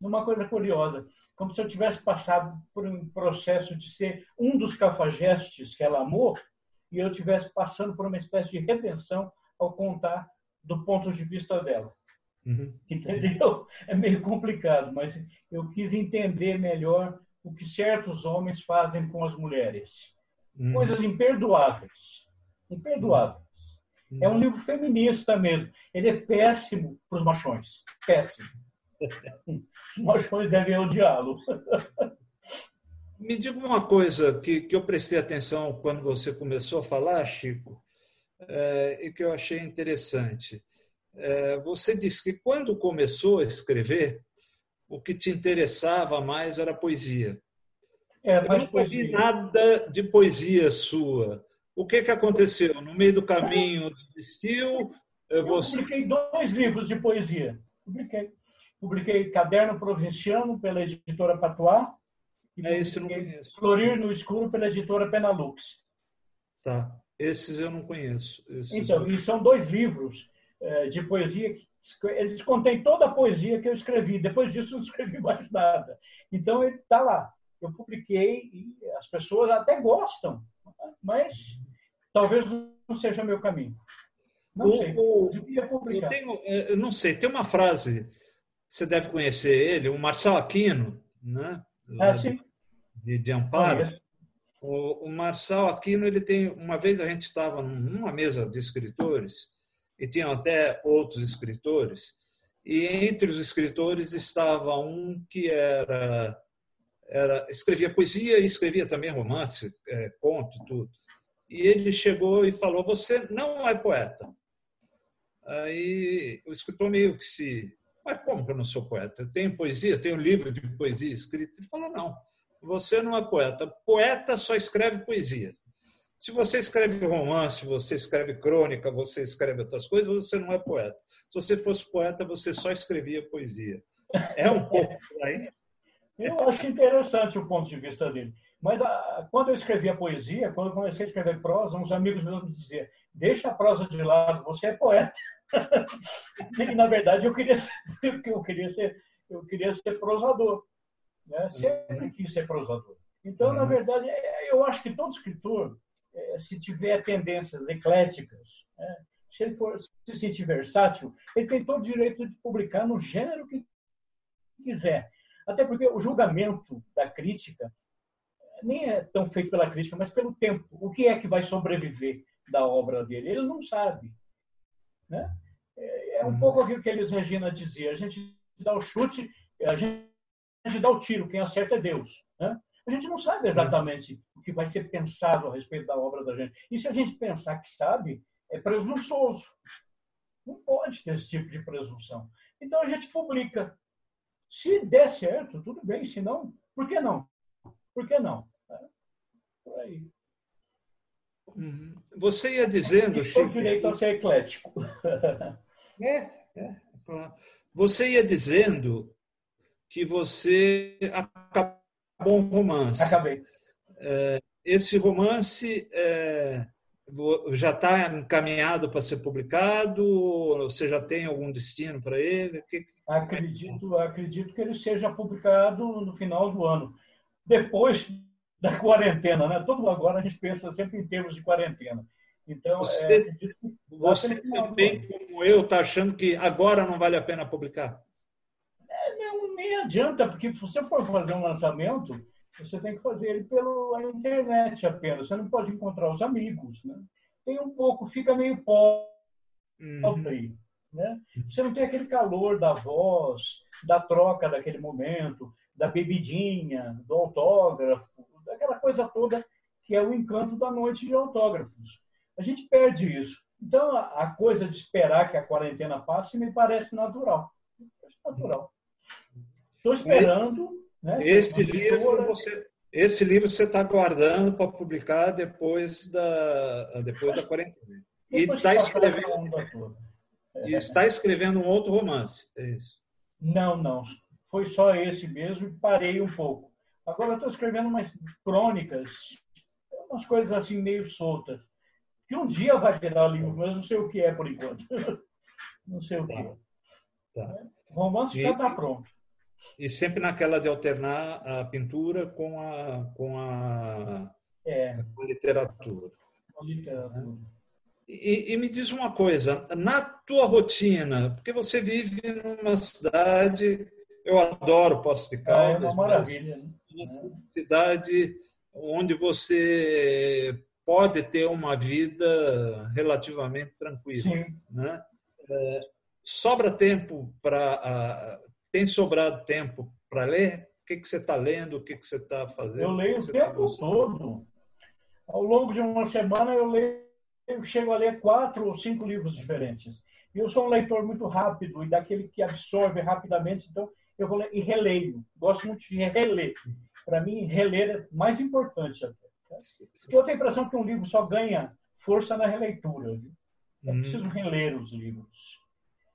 numa coisa curiosa, como se eu tivesse passado por um processo de ser um dos cafajestes que ela amou e eu estivesse passando por uma espécie de redenção ao contar do ponto de vista dela. Uhum. Entendeu? É meio complicado, mas eu quis entender melhor o que certos homens fazem com as mulheres. Uhum. Coisas imperdoáveis. Imperdoáveis. Uhum. É um livro feminista mesmo. Ele é péssimo para os machões. Péssimo. Os machões devem odiá-lo. Me diga uma coisa que, que eu prestei atenção quando você começou a falar, Chico, é, e que eu achei interessante. É, você disse que quando começou a escrever, o que te interessava mais era poesia. É, eu nunca poesia. vi nada de poesia sua. O que, que aconteceu? No meio do caminho desistiu? Você... Eu publiquei dois livros de poesia. Publiquei. Publiquei Caderno Provinciano pela editora Patois e é, esse eu não conheço. Florir no Escuro pela editora Penalux. Tá. Esses eu não conheço. Esses então, eu... e são dois livros é, de poesia que eles contêm toda a poesia que eu escrevi. Depois disso, não escrevi mais nada. Então, ele está lá. Eu publiquei e as pessoas até gostam, mas talvez não seja meu caminho. Não o, sei. O, eu, eu, tenho, é, eu não sei. Tem uma frase, você deve conhecer ele, o Marcelo Aquino, né? Ah, sim. De, de Amparo. O, o Marçal Aquino, ele tem. Uma vez a gente estava numa mesa de escritores e tinham até outros escritores, e entre os escritores estava um que era, era escrevia poesia e escrevia também romance, é, conto, tudo. E ele chegou e falou: Você não é poeta. Aí o escritor meio que se. Mas como que eu não sou poeta? Tenho poesia, tenho um livro de poesia escrito. Ele falou: Não, você não é poeta. Poeta só escreve poesia. Se você escreve romance, você escreve crônica, você escreve outras coisas, você não é poeta. Se você fosse poeta, você só escrevia poesia. É um pouco por aí. Eu acho interessante o ponto de vista dele. Mas a, ah, quando eu escrevia poesia, quando eu comecei a escrever prosa, uns amigos meus me diziam: deixa a prosa de lado, você é poeta. e, na verdade, eu queria ser, eu queria ser, eu queria ser prosador. Né? Sempre quis ser prosador. Então, na verdade, é, eu acho que todo escritor é, se tiver tendências ecléticas, né? se ele for se sentir versátil, ele tem todo o direito de publicar no gênero que quiser. Até porque o julgamento da crítica nem é tão feito pela crítica, mas pelo tempo. O que é que vai sobreviver da obra dele? Ele não sabe. Né? É, é um pouco aquilo que eles Regina dizia. A gente dá o chute, a gente dá o tiro, quem acerta é Deus. Né? A gente não sabe exatamente o que vai ser pensado a respeito da obra da gente. E se a gente pensar que sabe, é presunçoso. Não pode ter esse tipo de presunção. Então a gente publica. Se der certo, tudo bem. Se não, por que não? Por que não? É, por aí. Uhum. Você ia dizendo, Chico. direito a ser eclético. É, é, claro. Você ia dizendo que você acabou bom romance. Acabei. É, esse romance é, já está encaminhado para ser publicado? Você já tem algum destino para ele? Acredito, acredito que ele seja publicado no final do ano. Depois da quarentena, né? Todo agora a gente pensa sempre em termos de quarentena. Então, você, é, você também, como eu, está achando que agora não vale a pena publicar? nem adianta, porque se você for fazer um lançamento, você tem que fazer ele pela internet apenas. Você não pode encontrar os amigos. Né? Tem um pouco, fica meio pobre. Uhum. Né? Você não tem aquele calor da voz, da troca daquele momento, da bebidinha, do autógrafo, daquela coisa toda que é o encanto da noite de autógrafos. A gente perde isso. Então, a coisa de esperar que a quarentena passe me parece natural. Natural. Estou esperando. Né, este livro você, esse livro você está guardando para publicar depois da depois da quarentena. E está escrevendo e está escrevendo um outro romance, é isso? Não, não. foi só esse mesmo e parei um pouco. Agora estou escrevendo umas crônicas, umas coisas assim meio soltas. Que um dia vai virar livro, mas não sei o que é por enquanto. não sei o que é. Tá. O romance já está pronto. E sempre naquela de alternar a pintura com a, com a, é. com a literatura. Com a literatura. E, e, me diz uma coisa, na tua rotina, porque você vive numa cidade, eu adoro Poço de Caldas, é uma maravilha, né? Uma cidade onde você pode ter uma vida relativamente tranquila, Sim. né? É, sobra tempo para tem sobrado tempo para ler? O que, que você está lendo? O que, que você está fazendo? Eu leio o, o tempo tá todo. Ao longo de uma semana eu leio, eu chego a ler quatro ou cinco livros diferentes. Eu sou um leitor muito rápido e daquele que absorve rapidamente, então eu vou ler e releio. Gosto muito de reler. Para mim, reler é mais importante até. Porque eu tenho a impressão que um livro só ganha força na releitura. É preciso reler os livros.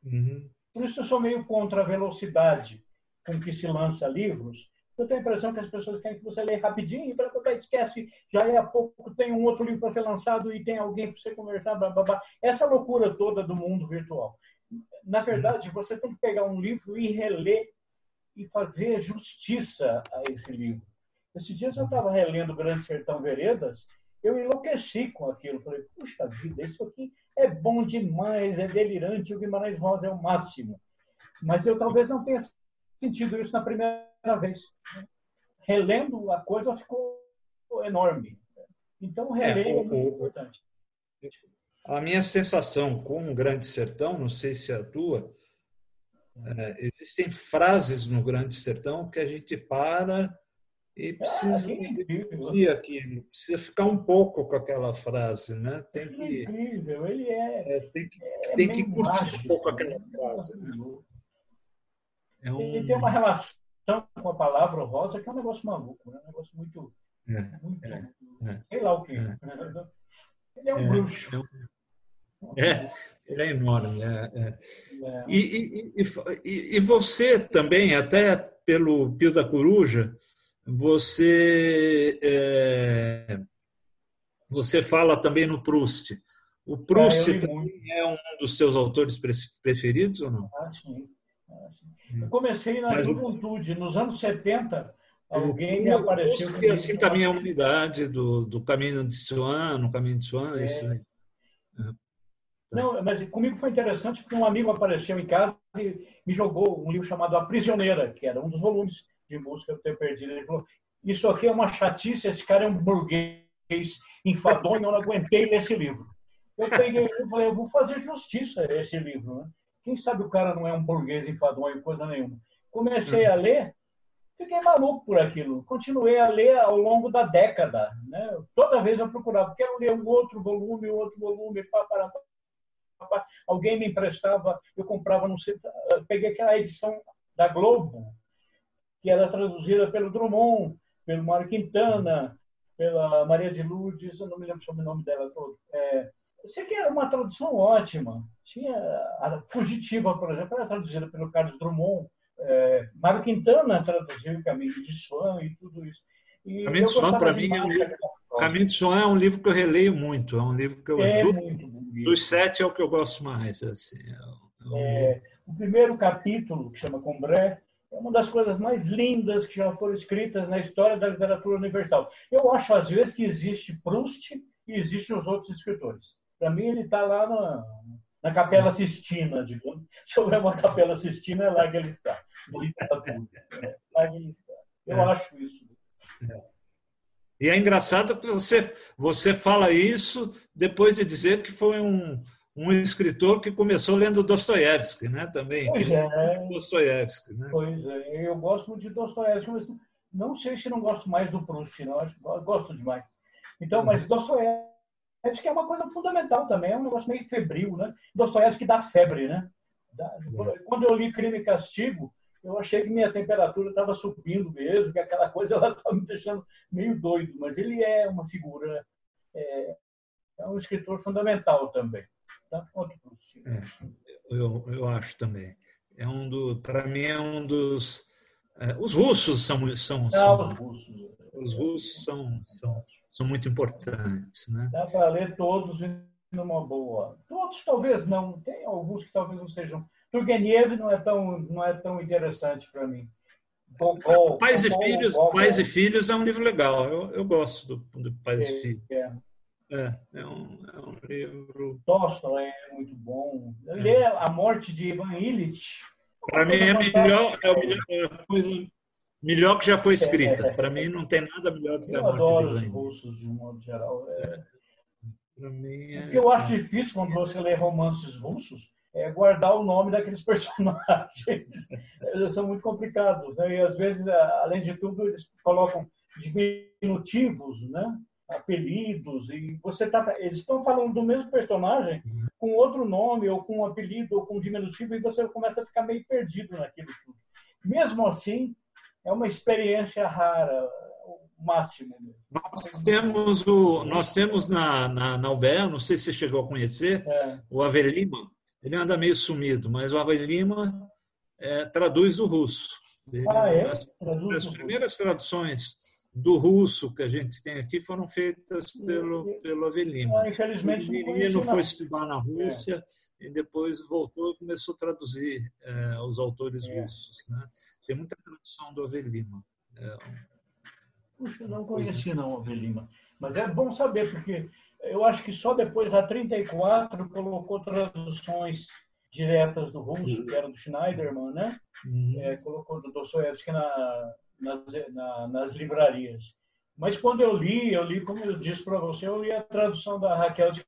Uhum. Por isso eu sou meio contra a velocidade com que se lança livros. Eu tenho a impressão que as pessoas querem que você leia rapidinho, para quando esquece, já é a pouco tem um outro livro para ser lançado e tem alguém para você conversar, blá, blá, blá. Essa loucura toda do mundo virtual. Na verdade, você tem que pegar um livro e reler e fazer justiça a esse livro. Esses dias eu estava relendo Grande Sertão Veredas, eu enlouqueci com aquilo. Falei, puxa vida, isso aqui é bom demais, é delirante, o Guimarães Rosa é o máximo. Mas eu talvez não tenha sentido isso na primeira vez. Relendo, a coisa ficou enorme. Então, reler é, é muito importante. A minha sensação com o Grande Sertão, não sei se é a tua, é, existem frases no Grande Sertão que a gente para e precisa, ah, aqui, precisa ficar um pouco com aquela frase, né? Tem que, é incrível, ele é. é tem que, é tem que curtir mágico, um pouco aquela frase. Né? É um... Ele tem uma relação com a palavra rosa que é um negócio maluco, né? um negócio muito. É, muito, é, muito sei lá o que. Ele é um bruxo. É, ele é enorme. E, e, e, e você também, até pelo Pio da Coruja, você é, você fala também no Proust. O Proust é, também é um dos seus autores preferidos ou não? Ah, sim. Ah, sim. Eu comecei na Mas juventude, o... nos anos 70, alguém me apareceu. Que assim caminha a humanidade do, do caminho de Swan, no caminho de Swan. É. Esse... Não, mas comigo foi interessante porque um amigo apareceu em casa e me jogou um livro chamado A Prisioneira, que era um dos volumes de música eu tenho perdido. Ele falou: Isso aqui é uma chatice, esse cara é um burguês enfadonho, eu não aguentei ler esse livro. Eu peguei e falei: Eu vou fazer justiça a esse livro. Né? Quem sabe o cara não é um burguês enfadonho, coisa nenhuma. Comecei a ler, fiquei maluco por aquilo. Continuei a ler ao longo da década. Né? Toda vez eu procurava, quero ler um outro volume, outro volume, pá, pá, pá, alguém me emprestava, eu comprava, não sei, peguei aquela edição da Globo, que era traduzida pelo Drummond, pelo Mário Quintana, pela Maria de Lourdes, eu não me lembro sobre o nome dela todo. É, eu sei que era uma tradução ótima. Tinha a Fugitiva, por exemplo, era traduzida pelo Carlos Drummond. É, Mário Quintana traduziu o Caminho de Swan e tudo isso. E Caminho de Swan, para mim, é um livro, Caminho de Swan é um livro que eu releio muito. É um livro que eu. É muito dos sete é o que eu gosto mais. Assim, é, é o primeiro capítulo, que chama Combré, é uma das coisas mais lindas que já foram escritas na história da literatura universal. Eu acho, às vezes, que existe Proust e existem os outros escritores. Para mim, ele está lá na, na Capela Sistina, digamos. Se houver uma Capela Sistina, é lá que ele está. Literatura. É lá que ele está. Eu é. acho isso. É. E é engraçado que você, você fala isso depois de dizer que foi um, um escritor que começou lendo Dostoiévski, né? Também. Pois é. Dostoiévski, né? Pois é. Eu gosto muito de Dostoiévski, mas não sei se não gosto mais do Proust, não. Gosto demais. Então, mas uhum. Dostoiévski é uma coisa fundamental também, é um negócio meio febril, né? Dostoiévski dá febre, né? É. Quando eu li Crime e Castigo, eu achei que minha temperatura estava subindo mesmo, que aquela coisa estava me deixando meio doido, mas ele é uma figura, é, é um escritor fundamental também. Tá? É, eu, eu acho também. É um do, para mim é um dos É, os russos são, são, são os russos. Os russos são, são, são muito importantes, né? Dá para ler todos numa boa. Todos talvez não, tem alguns que talvez não sejam. Turgenev não é tão não é tão interessante para mim. Pais e Filhos, Pais e Filhos é um livro legal. Eu, eu gosto do, do Pais é, e Filhos. É. É, é um, é um livro. Tolstói é muito bom. Ler é. A Morte de Ivan Illich. Para mim é melhor, é, melhor, é a coisa melhor que já foi escrita. Para mim não tem nada melhor do que eu a Morte adoro de Ivan os russos de um modo geral. É. Mim é... O que eu acho difícil quando você lê romances russos é guardar o nome daqueles personagens. Eles são muito complicados, né? E às vezes, além de tudo, eles colocam diminutivos, né? apelidos e você tá eles estão falando do mesmo personagem com outro nome ou com um apelido ou com um diminutivo e você começa a ficar meio perdido naquilo tudo. Mesmo assim, é uma experiência rara, o máximo. Nós temos o nós temos na na, na UBE, não sei se você chegou a conhecer, é. o Avelima. Ele anda meio sumido, mas o Avelima é, traduz do russo. Ele, ah, é? As, as primeiras traduções do russo que a gente tem aqui foram feitas pelo, pelo Avelino. Ah, infelizmente, o menino foi estudar na Rússia é. e depois voltou e começou a traduzir é, os autores é. russos. Né? Tem muita tradução do Avelino. É, Puxa, não conhecia não o Avelino. Mas é bom saber, porque eu acho que só depois, a 34, colocou traduções diretas do russo, que era do Schneiderman, né? Uhum. É, colocou do Dostoiévski na nas, na, nas livrarias. Mas quando eu li, eu li, como eu disse para você, eu li a tradução da Raquel de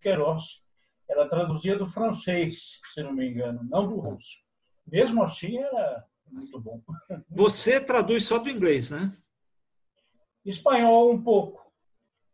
Queiroz. Ela traduzia do francês, se não me engano, não do russo. Mesmo assim, era muito bom. Você traduz só do inglês, né? Espanhol, um pouco.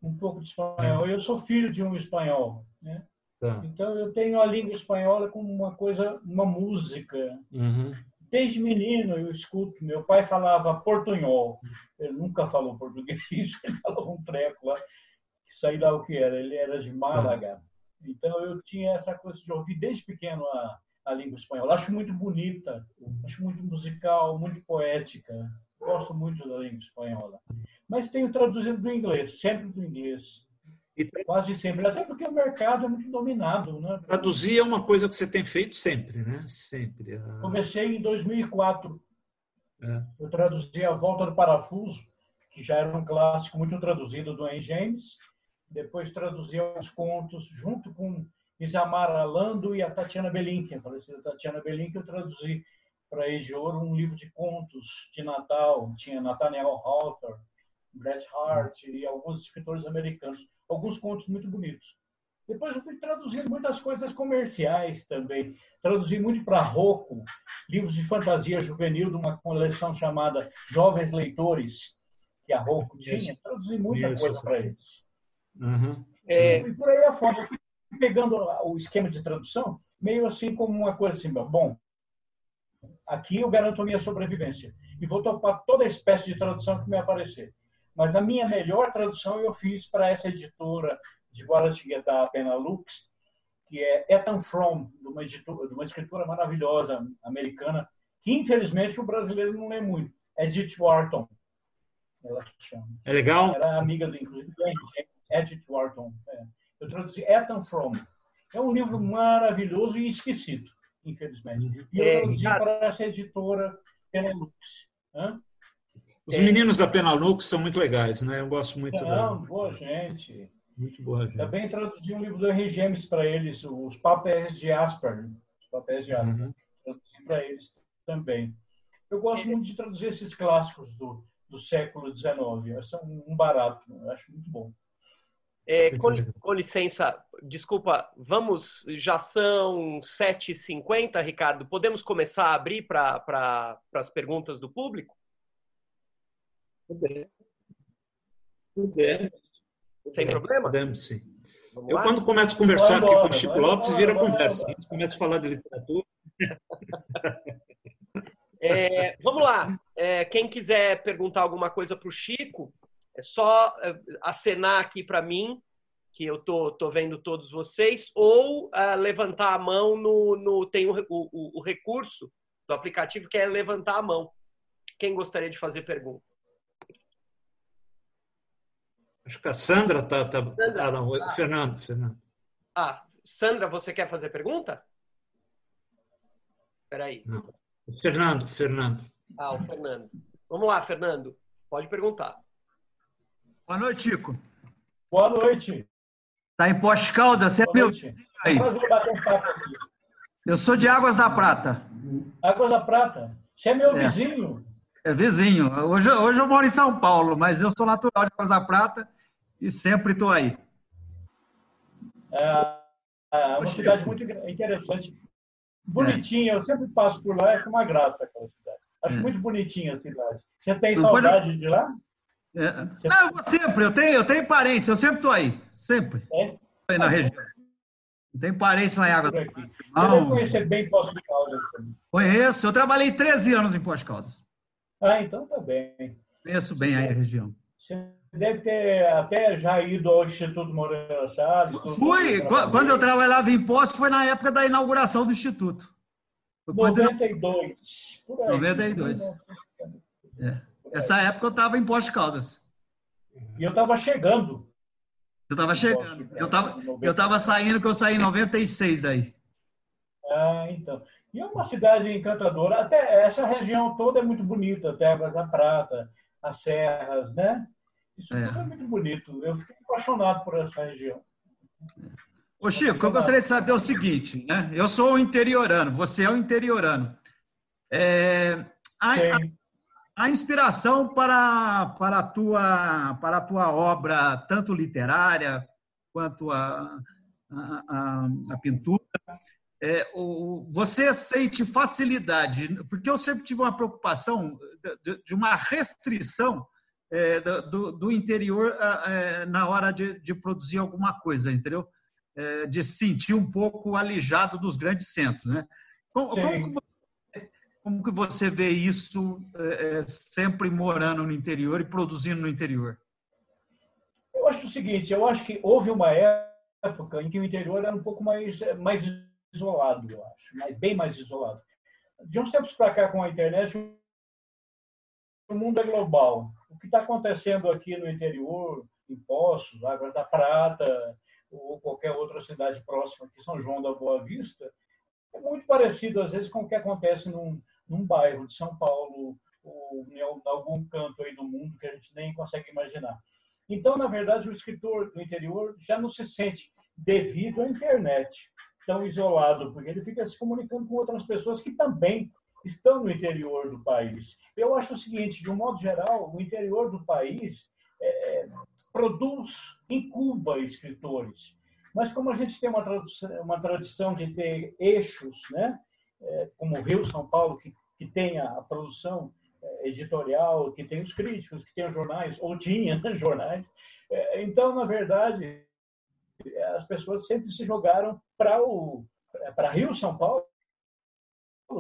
Um pouco de espanhol. É. Eu sou filho de um espanhol. Né? Tá. Então, eu tenho a língua espanhola como uma coisa, uma música. Uhum. Desde menino eu escuto, meu pai falava portunhol, ele nunca falou português, ele falava um treco lá, que sei lá o que era, ele era de Málaga. Então eu tinha essa coisa de ouvir desde pequeno a, a língua espanhola. Acho muito bonita, acho muito musical, muito poética. Gosto muito da língua espanhola. Mas tenho traduzido do inglês, sempre do inglês. E quase sempre, até porque o mercado é muito dominado. Né? Traduzir é uma coisa que você tem feito sempre, né? Sempre. Ah. Comecei em 2004. É. Eu traduzi A Volta do Parafuso, que já era um clássico muito traduzido do Henry James. Depois traduzi alguns contos junto com Isamar Alando e a Tatiana Belinque, a falecida Tatiana Belinque. Eu traduzi para a Ouro um livro de contos de Natal. Tinha Nathaniel Hawthorne, Bret Hart e alguns escritores americanos alguns contos muito bonitos. Depois eu fui traduzindo muitas coisas comerciais também. Traduzi muito para Rocco, livros de fantasia juvenil de uma coleção chamada Jovens Leitores, que a Rocco tinha. Traduzi muita Isso, coisa para eles. Uhum. É, e por aí afora, eu fui pegando o esquema de tradução meio assim como uma coisa assim, bom, aqui eu garanto a minha sobrevivência e vou topar toda espécie de tradução que me aparecer. Mas a minha melhor tradução eu fiz para essa editora de Guaratinguetá, Penalux, que é Ethan From, de uma, editora, de uma escritora maravilhosa americana, que infelizmente o brasileiro não lê muito. Edith Wharton, ela chama. É legal? Era amiga do, inclusive, Edith Wharton. É. Eu traduzi Ethan From. É um livro maravilhoso e esquecido, infelizmente. E eu é, traduzi é, para essa editora Penalux. Hã? Os é. meninos da Penalux são muito legais, né? Eu gosto muito Não, da... boa gente. Muito boa gente. Também traduzi um livro do Henry James para eles, Os Papéis de Asper. Os Papéis de Asper. Uhum. Traduzi para eles também. Eu gosto muito de traduzir esses clássicos do, do século XIX. São um barato, eu acho muito bom. É, com, com, licença, desculpa, vamos, já são 7h50, Ricardo. Podemos começar a abrir para pra, as perguntas do público? Puder. Puder. Sem problema? Podemos, sim. Vamos eu, lá? quando começo a conversar aqui com o Chico Lopes, vira conversa. A gente começa a falar de literatura. É, vamos lá. É, quem quiser perguntar alguma coisa para o Chico, é só é, acenar aqui para mim, que eu tô, tô vendo todos vocês, ou uh, levantar a mão no, no tem o, o, o recurso do aplicativo que é levantar a mão. Quem gostaria de fazer pergunta? Acho que a Sandra está. Tá, tá, ah, não, ah. Fernando, Fernando. Ah, Sandra, você quer fazer pergunta? Espera aí. Não. Fernando, Fernando. Ah, o Fernando. Vamos lá, Fernando. Pode perguntar. Boa noite, Chico. Boa noite. Está em Poste Caldas? Você é meu aí. Eu sou de Águas da Prata. Águas da Prata? Você é meu é. vizinho? É vizinho. Hoje, hoje eu moro em São Paulo, mas eu sou natural de Águas da Prata e sempre estou aí. É, é uma cidade muito interessante. Bonitinha, eu sempre passo por lá, é uma graça aquela cidade. Acho é. muito bonitinha a cidade. Você tem saudade de lá? É. Não, eu vou sempre, eu tenho, eu tenho parentes, eu sempre estou aí. Sempre. É? Aí na região. Tem parentes lá em Água. Você deve conhecer bem Poços de Caldas. Conheço. Eu trabalhei 13 anos em Poços de Caldas. Ah, então tá bem. Conheço bem aí a região. Você deve ter até já ido ao Instituto Moreira Salles. Fui. Quando eu trabalhava em Poços, foi na época da inauguração do Instituto. Foi 92. Por aí. 92. É. Essa época eu estava em Poços de Caldas. E eu estava chegando. Eu estava chegando. Eu estava eu tava saindo, que eu saí em 96 daí. Ah, então. E é uma cidade encantadora. Até essa região toda é muito bonita. Terras da Prata, as serras, né? Isso é. tudo é muito bonito. Eu fiquei apaixonado por essa região. Ô Chico, eu gostaria de saber o seguinte, né? Eu sou um interiorano, você é um interiorano. É, a, a inspiração para, para, a tua, para a tua obra, tanto literária quanto a, a, a pintura, é, o, você sente facilidade, porque eu sempre tive uma preocupação de, de uma restrição é, do, do, interior é, na hora de, de, produzir alguma coisa, entendeu? É, de se sentir um pouco alijado dos grandes centros, né? Como, como como que você vê isso é, sempre morando no interior e produzindo no interior? Eu acho o seguinte, eu acho que houve uma época em que o interior era um pouco mais, mais isolado, eu acho, bem mais isolado. De uns tempos para cá, com a internet, o mundo é global. O que está acontecendo aqui no interior, em Poços, Águas da Prata, ou qualquer outra cidade próxima aqui, São João da Boa Vista, é muito parecido, às vezes, com o que acontece num, num bairro de São Paulo ou em algum canto aí do mundo que a gente nem consegue imaginar. Então, na verdade, o escritor do interior já não se sente devido à internet tão isolado, porque ele fica se comunicando com outras pessoas que também estão no interior do país. Eu acho o seguinte, de um modo geral, o interior do país é, produz, incuba escritores. Mas como a gente tem uma, uma tradição de ter eixos, né? É, como o Rio São Paulo, que, que tem a produção é, editorial, que tem os críticos, que tem os jornais, ou tinha né, jornais. É, então, na verdade, as pessoas sempre se jogaram para o para Rio São Paulo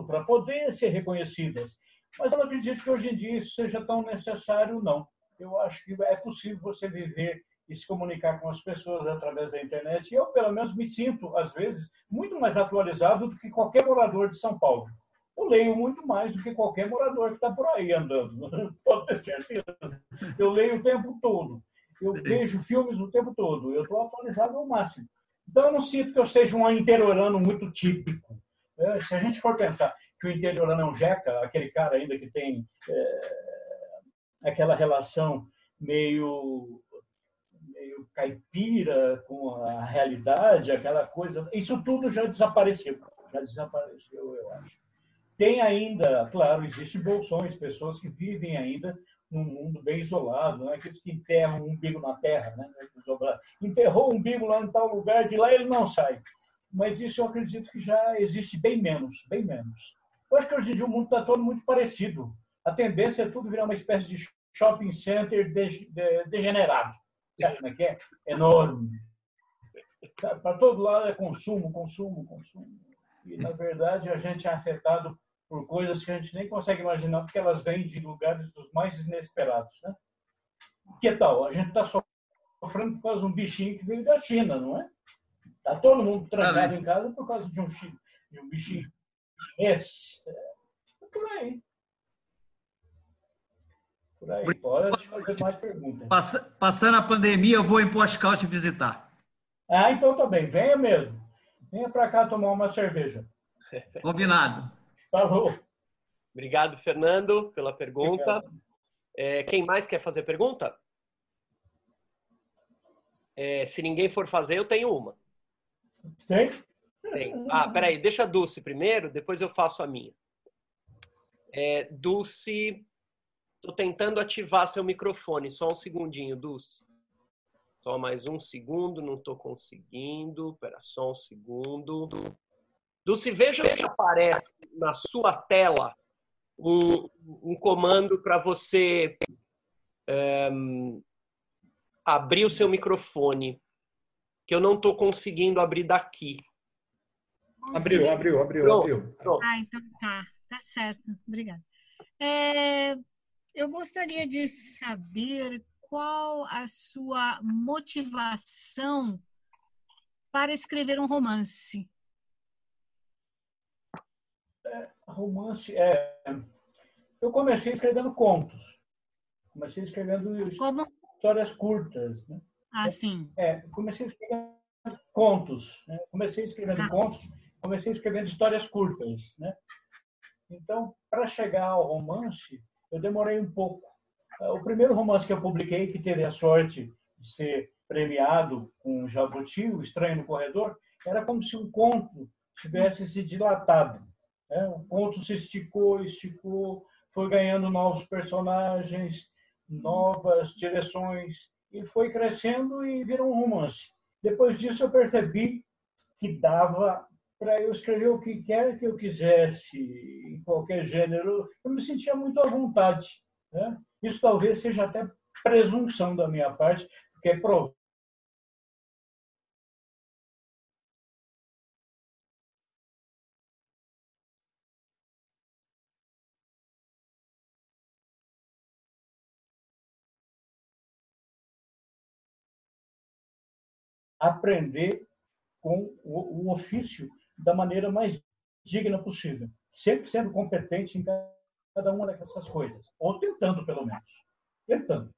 para poder ser reconhecidas. Mas eu não acredito que hoje em dia isso seja tão necessário, não. Eu acho que é possível você viver e se comunicar com as pessoas através da internet. E eu, pelo menos, me sinto, às vezes, muito mais atualizado do que qualquer morador de São Paulo. Eu leio muito mais do que qualquer morador que está por aí andando, pode ter certeza. Eu leio o tempo todo. Eu vejo filmes o tempo todo. Eu estou atualizado ao máximo. Então, eu não sinto que eu seja um interiorano muito típico. É, se a gente for pensar que o interiorano é um jeca, aquele cara ainda que tem é, aquela relação meio meio caipira com a realidade, aquela coisa. Isso tudo já desapareceu. Já desapareceu, eu acho. Tem ainda, claro, existem bolsões, pessoas que vivem ainda num mundo bem isolado, não é aqueles que enterram um umbigo na terra, né? Enterrou o umbigo lá em tal lugar, de lá ele não sai. Mas isso eu acredito que já existe bem menos, bem menos. Eu acho que hoje em dia o mundo está todo muito parecido. A tendência é tudo virar uma espécie de shopping center degenerado como é que é? Enorme. Para todo lado é consumo, consumo, consumo. E, na verdade, a gente é afetado por coisas que a gente nem consegue imaginar, porque elas vêm de lugares dos mais inesperados. Né? Que tal? A gente está sofrendo por causa de um bichinho que veio da China, não é? Está todo mundo trancado ah, em casa por causa de um, de um bichinho chinês. É por aí. Por aí, pode fazer mais perguntas. passando a pandemia, eu vou em Portugal te visitar. Ah, então tá bem. Venha mesmo. Venha para cá tomar uma cerveja. Combinado. Falou. Obrigado, Fernando, pela pergunta. É, quem mais quer fazer pergunta? É, se ninguém for fazer, eu tenho uma. Tem? Tem. Ah, peraí, deixa a Dulce primeiro, depois eu faço a minha. É, Dulce, estou tentando ativar seu microfone. Só um segundinho, Dulce. Só mais um segundo, não estou conseguindo. Espera só um segundo. Dulce, veja se aparece na sua tela um, um comando para você um, abrir o seu microfone, que eu não estou conseguindo abrir daqui. Abriu, abriu, abriu, Pronto. abriu. Pronto. Ah, então tá. Tá certo. Obrigada. É, eu gostaria de saber qual a sua motivação para escrever um romance. É, romance é. Eu comecei escrevendo contos. Comecei escrevendo Como? histórias curtas. Né? Ah, sim. É, comecei escrevendo contos. Né? Comecei escrevendo ah. contos, comecei escrevendo histórias curtas. Né? Então, para chegar ao romance, eu demorei um pouco. É, o primeiro romance que eu publiquei, que teve a sorte de ser premiado com o Jabuti, O Estranho no Corredor, era como se um conto tivesse se dilatado. Né? O conto se esticou, esticou, foi ganhando novos personagens, novas direções, e foi crescendo e virou um romance. Depois disso, eu percebi que dava para eu escrever o que quer que eu quisesse, em qualquer gênero. Eu me sentia muito à vontade. Né? Isso talvez seja até presunção da minha parte, porque é provável aprender com o, o ofício da maneira mais digna possível, sempre sendo competente em cada uma dessas coisas, ou tentando pelo menos, tentando.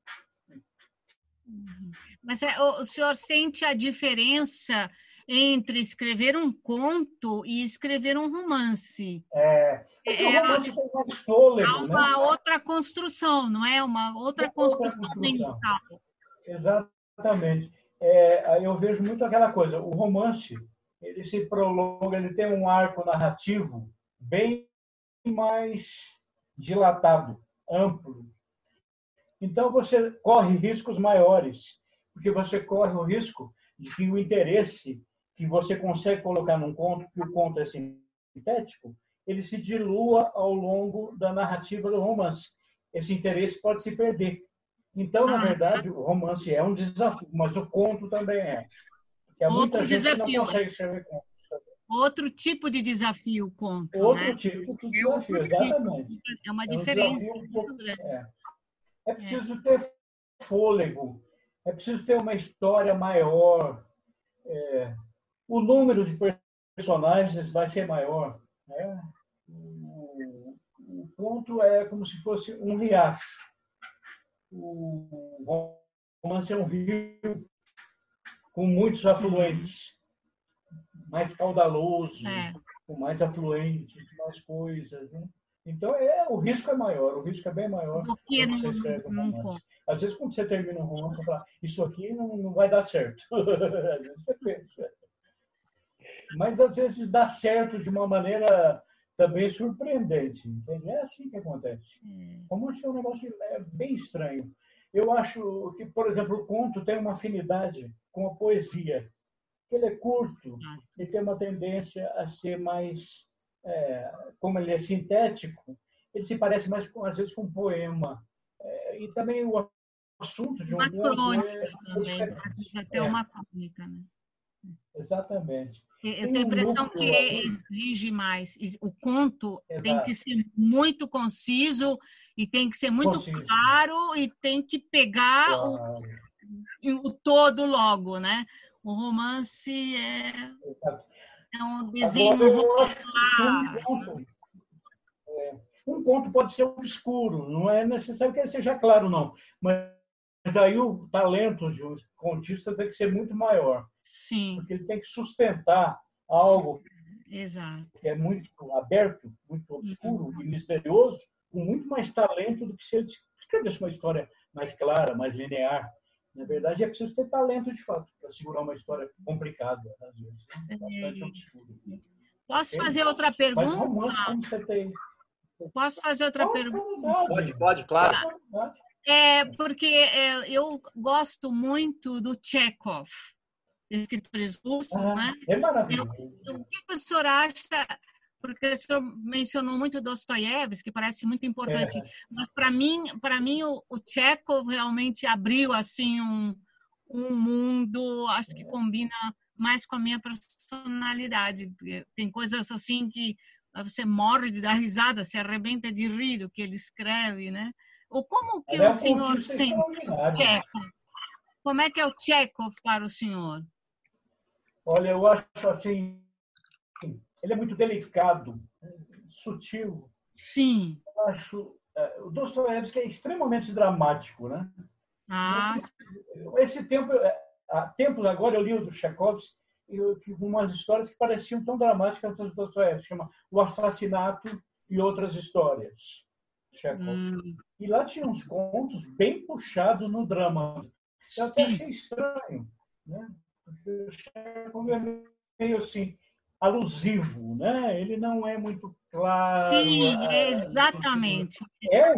Mas é, o senhor sente a diferença entre escrever um conto e escrever um romance? É, é o romance tem mais fôlego, é uma né? outra construção, não é? Uma outra é construção, outra construção mental. Exatamente é, eu vejo muito aquela coisa, o romance, ele se prolonga, ele tem um arco narrativo bem mais dilatado, amplo. Então você corre riscos maiores, porque você corre o risco de que o interesse que você consegue colocar num conto, que o conto é sintético, ele se dilua ao longo da narrativa do romance. Esse interesse pode se perder. Então, na ah. verdade, o romance é um desafio, mas o conto também é. Porque há muita gente desafio. que não consegue escrever contos. Outro tipo de desafio, o conto. Outro né? tipo de desafio, é exatamente. É uma diferença. É, um é. é preciso é. ter fôlego, é preciso ter uma história maior. É, o número de personagens vai ser maior. Né? O, o conto é como se fosse um riacho o romance é um rio com muitos afluentes, mais caudaloso, é. com mais afluentes, mais coisas. Né? Então, é, o risco é maior, o risco é bem maior do que quando você escreve um romance. Às vezes, quando você termina um romance, você fala, isso aqui não, não vai dar certo. você pensa. Mas, às vezes, dá certo de uma maneira também surpreendente. Entende? É assim que acontece. Romance é um negócio é bem estranho. Eu acho que, por exemplo, o conto tem uma afinidade com a poesia. Ele é curto e tem uma tendência a ser mais, é, como ele é sintético, ele se parece mais, às vezes, com um poema. É, e também o assunto de um uma crônica é, também, até é. uma crônica, né? Exatamente. Eu tenho a impressão que exige mais. O conto Exato. tem que ser muito conciso e tem que ser muito conciso. claro e tem que pegar claro. o, o, todo logo, né? O romance é, é um desenho Agora, um, conto, é, Um conto pode ser obscuro, não é necessário que ele seja claro, não. Mas, mas aí o talento de um contista tem que ser muito maior. Sim. Porque ele tem que sustentar algo Exato. que é muito aberto, muito obscuro uhum. e misterioso, com muito mais talento do que se ele escrevesse uma história mais clara, mais linear. Na verdade, é preciso ter talento de fato para segurar uma história complicada, às vezes, né? bastante obscura. Posso fazer outra pergunta? Mas romance, como você tem. Posso fazer outra pode, pergunta? Pode, pode, claro. É, porque é, eu gosto muito do Chekhov, escritores russos, ah, né? É maravilhoso. o que o senhor acha porque o senhor mencionou muito Dostoiévski, que parece muito importante, é. mas para mim, para mim o, o Chekhov realmente abriu assim um, um mundo, acho que combina mais com a minha personalidade. Tem coisas assim que você morre de dar risada, se arrebenta de rir o que ele escreve, né? Ou como que é o senhor sente o? Como é que é o Chekhov para o senhor? Olha, eu acho assim, ele é muito delicado, sutil. Sim. Eu acho, é, o Dostoiévski é extremamente dramático, né? Ah. Esse tempo, é, há tempos agora eu li o do Tchaikovsky e umas histórias que pareciam tão dramáticas quanto o Dostoiévski, chama O Assassinato e Outras Histórias. Hum. E lá tinha uns contos bem puxados no drama. Eu até achei estranho, né? Porque o Chekhov é meio assim, alusivo, né? Ele não é muito claro. Sim, exatamente. É,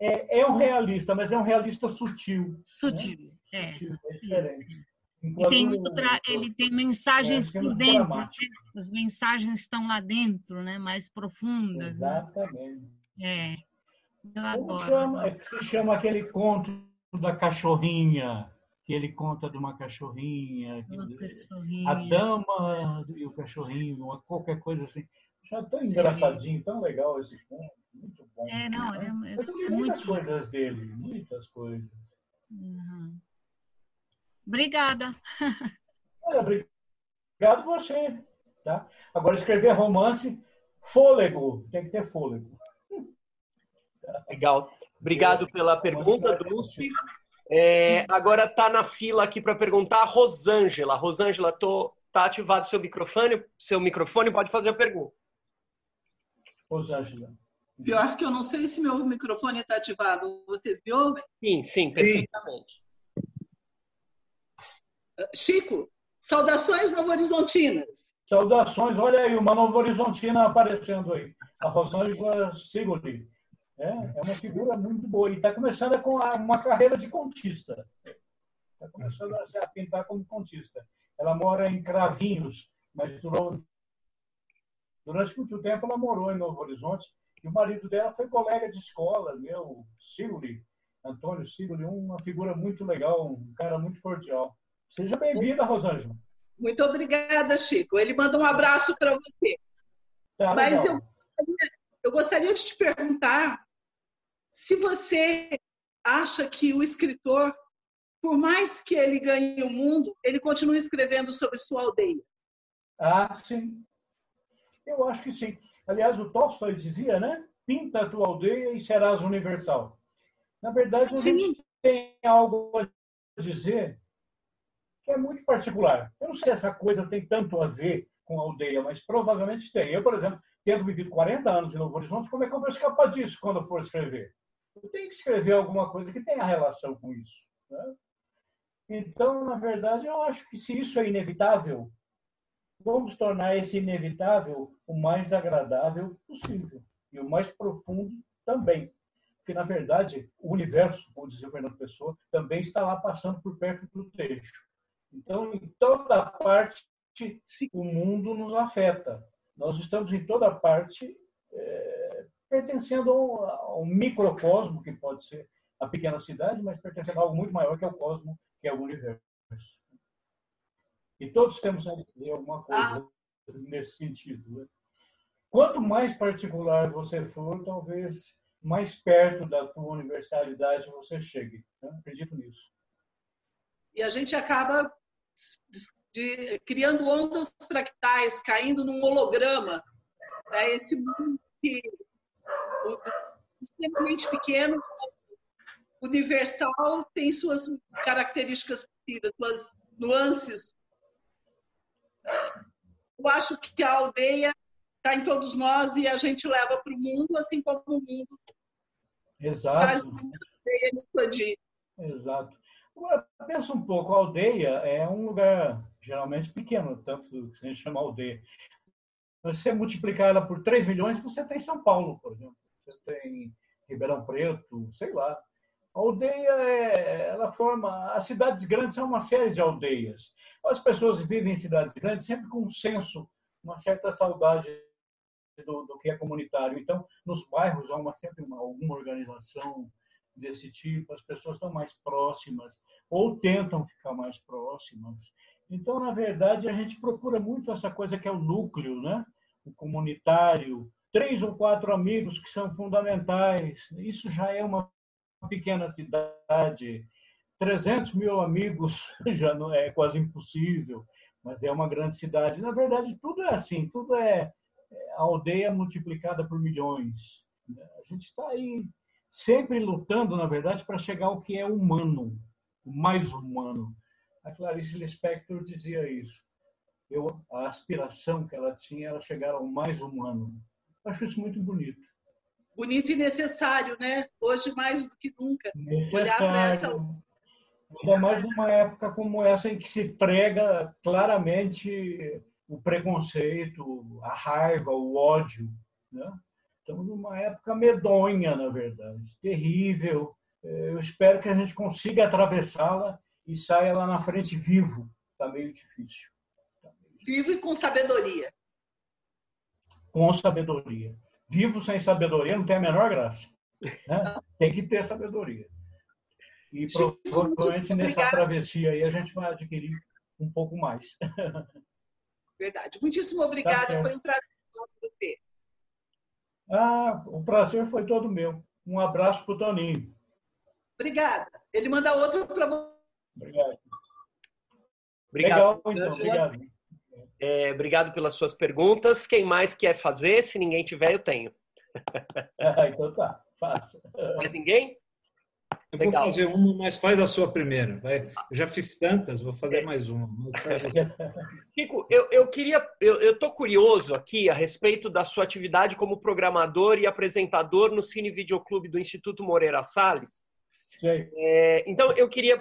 é, é um realista, mas é um realista sutil. Sutil, né? é. Sutil, é diferente. Enquanto, tem tra... ele tem mensagens é, por dentro, né? as mensagens estão lá dentro, né? mais profundas. Exatamente. Né? É. Como chama, se chama aquele conto da cachorrinha? que ele conta de uma cachorrinha, cachorrinha. a dama e o cachorrinho, uma, qualquer coisa assim. Já tão Sim. engraçadinho, tão legal esse conto, muito bom. É, não, né? é, é, Eu muitas coisas dele, muitas coisas. Uhum. Obrigada. Olha, obrigado você. Tá? Agora, escrever romance, fôlego, tem que ter fôlego. Legal. Obrigado pela pergunta, Dulce. É, agora está na fila aqui para perguntar a Rosângela. Rosângela, tô, tá ativado seu microfone? Seu microfone pode fazer a pergunta. Rosângela. Pior que eu não sei se meu microfone está ativado. Vocês me ouvem? Sim, sim, perfeitamente. Chico, saudações novo-horizontinas. Saudações, olha aí, uma Novo Horizontina aparecendo aí. A Rosângela Sigoli. É, é uma figura muito boa. E está começando com uma carreira de contista. Está começando a pintar como contista. Ela mora em Cravinhos, mas durante, durante muito tempo ela morou em Novo Horizonte. E o marido dela foi colega de escola, meu, Siguri, Antônio Siguri, uma figura muito legal, um cara muito cordial. Seja bem-vinda, Rosângela. Muito obrigada, Chico. Ele manda um abraço para você. Tá, Mas eu, eu gostaria de te perguntar se você acha que o escritor, por mais que ele ganhe o mundo, ele continua escrevendo sobre sua aldeia. Ah, sim. Eu acho que sim. Aliás, o Tolstói dizia, né? Pinta a tua aldeia e serás universal. Na verdade, a sim. gente tem algo a dizer que é muito particular. Eu não sei se essa coisa tem tanto a ver com a aldeia, mas provavelmente tem. Eu, por exemplo, tendo vivido 40 anos em Novo Horizonte, como é que eu vou escapar disso quando eu for escrever? Eu tenho que escrever alguma coisa que tenha relação com isso. Né? Então, na verdade, eu acho que se isso é inevitável, vamos tornar esse inevitável o mais agradável possível e o mais profundo também. Porque, na verdade, o universo, como dizia o Fernando Pessoa, também está lá passando por perto do trecho. Então, em toda parte, o mundo nos afeta. Nós estamos em toda parte é, pertencendo a um, microcosmo, que pode ser a pequena cidade, mas pertencendo a algo muito maior, que é o cosmo, que é o universo. E todos temos a dizer alguma coisa ah. nesse sentido. Né? Quanto mais particular você for, talvez mais perto da tua universalidade você chegue. Né? Acredito nisso. E a gente acaba de, criando ondas fractais, caindo num holograma. É esse mundo que extremamente pequeno, universal, tem suas características possíveis, suas nuances. Eu acho que a aldeia está em todos nós e a gente leva para o mundo, assim como o mundo Exato. faz a aldeia expandir. Exato. Agora, pensa um pouco, a aldeia é um lugar geralmente pequeno, tanto que a gente chama aldeia. Se você multiplicar ela por 3 milhões, você tem São Paulo, por exemplo. Tem Ribeirão Preto, sei lá. A aldeia, é, ela forma... As cidades grandes são uma série de aldeias. As pessoas vivem em cidades grandes sempre com um senso, uma certa saudade do, do que é comunitário. Então, nos bairros há uma, sempre uma, alguma organização desse tipo, as pessoas estão mais próximas ou tentam ficar mais próximas. Então, na verdade, a gente procura muito essa coisa que é o núcleo, né? o comunitário, três ou quatro amigos que são fundamentais. Isso já é uma pequena cidade. 300 mil amigos já não é quase impossível, mas é uma grande cidade. Na verdade, tudo é assim, tudo é, é aldeia multiplicada por milhões. A gente está aí sempre lutando, na verdade, para chegar ao que é humano, o mais humano. A Clarice Lispector dizia isso. Eu, a aspiração que ela tinha era chegar ao mais humano. Acho isso muito bonito. Bonito e necessário, né? Hoje mais do que nunca. Necessário. Olhar para essa. Ainda mais numa época como essa em que se prega claramente o preconceito, a raiva, o ódio. Né? Estamos numa época medonha, na verdade, terrível. Eu espero que a gente consiga atravessá-la e saia lá na frente vivo. Está meio difícil. Tá meio Vivo e com sabedoria. Com sabedoria. Vivo sem sabedoria não tem a menor graça. Né? Tem que ter sabedoria. E provavelmente nessa travessia aí a gente vai adquirir um pouco mais. Verdade. Muitíssimo obrigada. Tá foi um prazer falar com você. Ah, o prazer foi todo meu. Um abraço para o Toninho. Obrigada. Ele manda outro para você. Obrigado. Obrigado. Legal, então. Obrigado. É, obrigado pelas suas perguntas. Quem mais quer fazer? Se ninguém tiver, eu tenho. Então tá, faça. Mais ninguém? Eu Legal. vou fazer uma, mas faz a sua primeira. Vai. Eu já fiz tantas, vou fazer é. mais uma. Chico, eu, eu queria, eu estou curioso aqui a respeito da sua atividade como programador e apresentador no Cine Videoclube do Instituto Moreira Salles. É, então, eu queria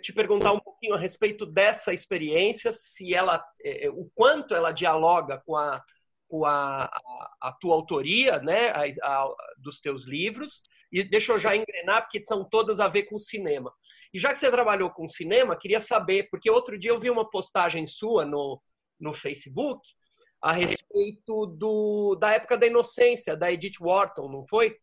te perguntar um pouquinho a respeito dessa experiência, se ela, é, o quanto ela dialoga com a, com a, a, a tua autoria, né, a, dos teus livros. E deixa eu já engrenar, porque são todas a ver com cinema. E já que você trabalhou com cinema, queria saber, porque outro dia eu vi uma postagem sua no, no Facebook a respeito do, da época da inocência, da Edith Wharton, não foi?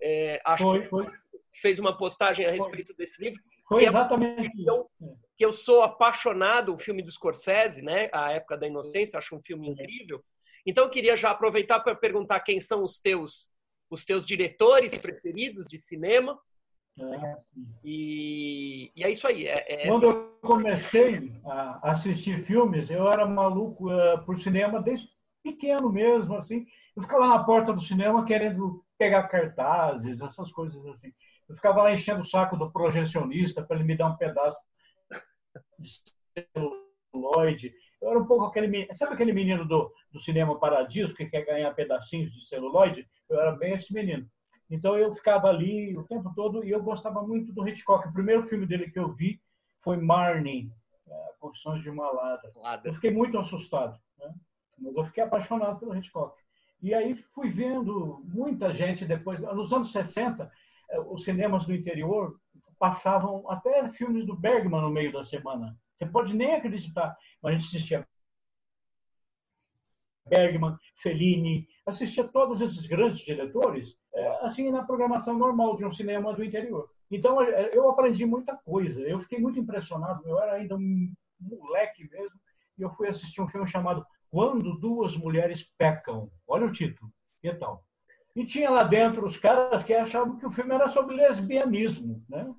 É, acho foi, foi. que fez uma postagem a respeito foi. desse livro. Foi exatamente que eu, que eu sou apaixonado, o filme do Scorsese, né? A Época da Inocência, acho um filme incrível. Então, eu queria já aproveitar para perguntar quem são os teus, os teus diretores preferidos de cinema. É, e, e, é isso aí. É, é Quando essa... eu comecei a assistir filmes, eu era maluco uh, por cinema desde pequeno mesmo, assim. Eu ficava na porta do cinema querendo pegar cartazes, essas coisas assim. Eu ficava lá enchendo o saco do projecionista para ele me dar um pedaço de celuloide. Eu era um pouco aquele sabe aquele menino do, do cinema Paradiso que quer ganhar pedacinhos de celuloide? Eu era bem esse menino. Então eu ficava ali o tempo todo e eu gostava muito do Hitchcock. O primeiro filme dele que eu vi foi Marnie, é, Confissões de uma Ladra. Eu fiquei muito assustado, né? mas eu fiquei apaixonado pelo Hitchcock. E aí fui vendo muita gente depois, nos anos 60, é, os cinemas do interior passavam até filmes do Bergman no meio da semana. Você pode nem acreditar, mas a gente assistia Bergman, Fellini, assistia todos esses grandes diretores é, assim na programação normal de um cinema do interior. Então é, eu aprendi muita coisa. Eu fiquei muito impressionado. Eu era ainda um moleque mesmo e eu fui assistir um filme chamado Quando Duas Mulheres Pecam. Olha o título. Que tal? E tinha lá dentro os caras que achavam que o filme era sobre lesbianismo, né?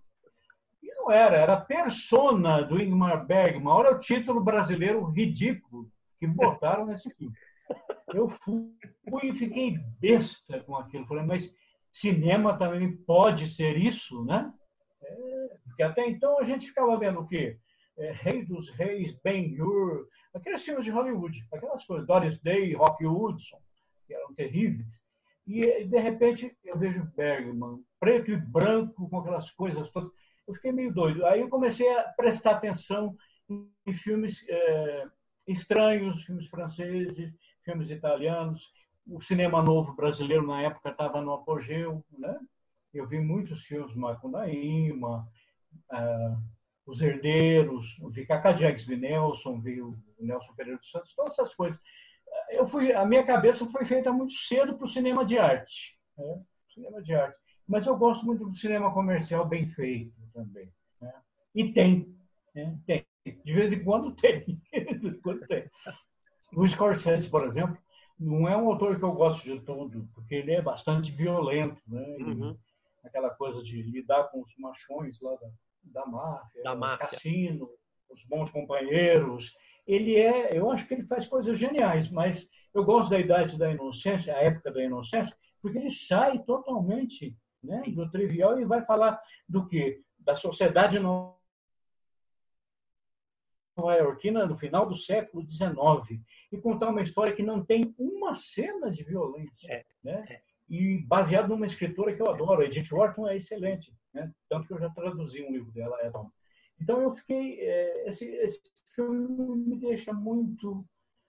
E não era, era persona do Ingmar Bergman. Olha o título brasileiro ridículo que botaram nesse filme. Eu fui e fiquei besta com aquilo. Falei, mas cinema também pode ser isso, né? É, porque até então a gente ficava vendo o quê? É, Rei dos Reis, Ben-Hur, aqueles filmes de Hollywood, aquelas coisas, Doris Day, Rock Hudson, que eram terríveis. E, de repente, eu vejo Bergman, preto e branco, com aquelas coisas todas. Eu fiquei meio doido. Aí eu comecei a prestar atenção em filmes é, estranhos, filmes franceses, filmes italianos. O cinema novo brasileiro, na época, estava no apogeu. Né? Eu vi muitos filmes, Macunaíma, uh, Os Herdeiros, vi Cacá vi Nelson, vi o Nelson Pereira dos Santos, todas essas coisas. Eu fui, a minha cabeça foi feita muito cedo para o cinema de arte. Né? Cinema de arte. Mas eu gosto muito do cinema comercial bem feito também. Né? E tem, né? tem. De vez em quando tem. quando tem. O Scorsese, por exemplo, não é um autor que eu gosto de tudo, porque ele é bastante violento, né? Uhum. Aquela coisa de lidar com os machões lá da, da máfia, da máfia. cassino, os bons companheiros. Ele é, eu acho que ele faz coisas geniais, mas eu gosto da idade da inocência, a época da inocência, porque ele sai totalmente né, do trivial e vai falar do quê? Da sociedade não nova-iorquina no final do século XIX e contar uma história que não tem uma cena de violência, é, né? É. E baseado numa escritora que eu adoro, Edith Wharton é excelente, né? Tanto que eu já traduzi um livro dela, bom. Então eu fiquei é, esse, esse filme me deixa muito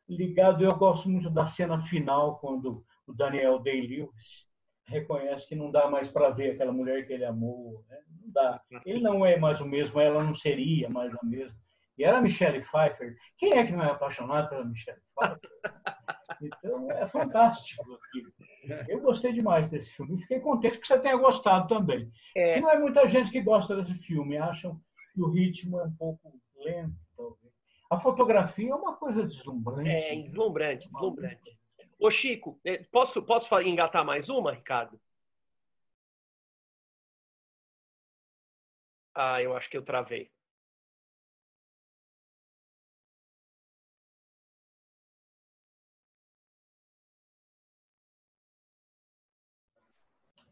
ligado. Eu gosto muito da cena final quando o Daniel Day-Lewis reconhece que não dá mais para ver aquela mulher que ele amou. Né? Não dá. Ele não é mais o mesmo, ela não seria mais a mesma. E era Michelle Pfeiffer. Quem é que não é apaixonado pela Michelle Pfeiffer? Então, é fantástico Eu gostei demais desse filme. Fiquei contente que você tenha gostado também. É. E não é muita gente que gosta desse filme. Acham que o ritmo é um pouco lento, talvez. A fotografia é uma coisa deslumbrante. É, deslumbrante, deslumbrante. Ô, Chico, é, posso, posso engatar mais uma, Ricardo? Ah, eu acho que eu travei.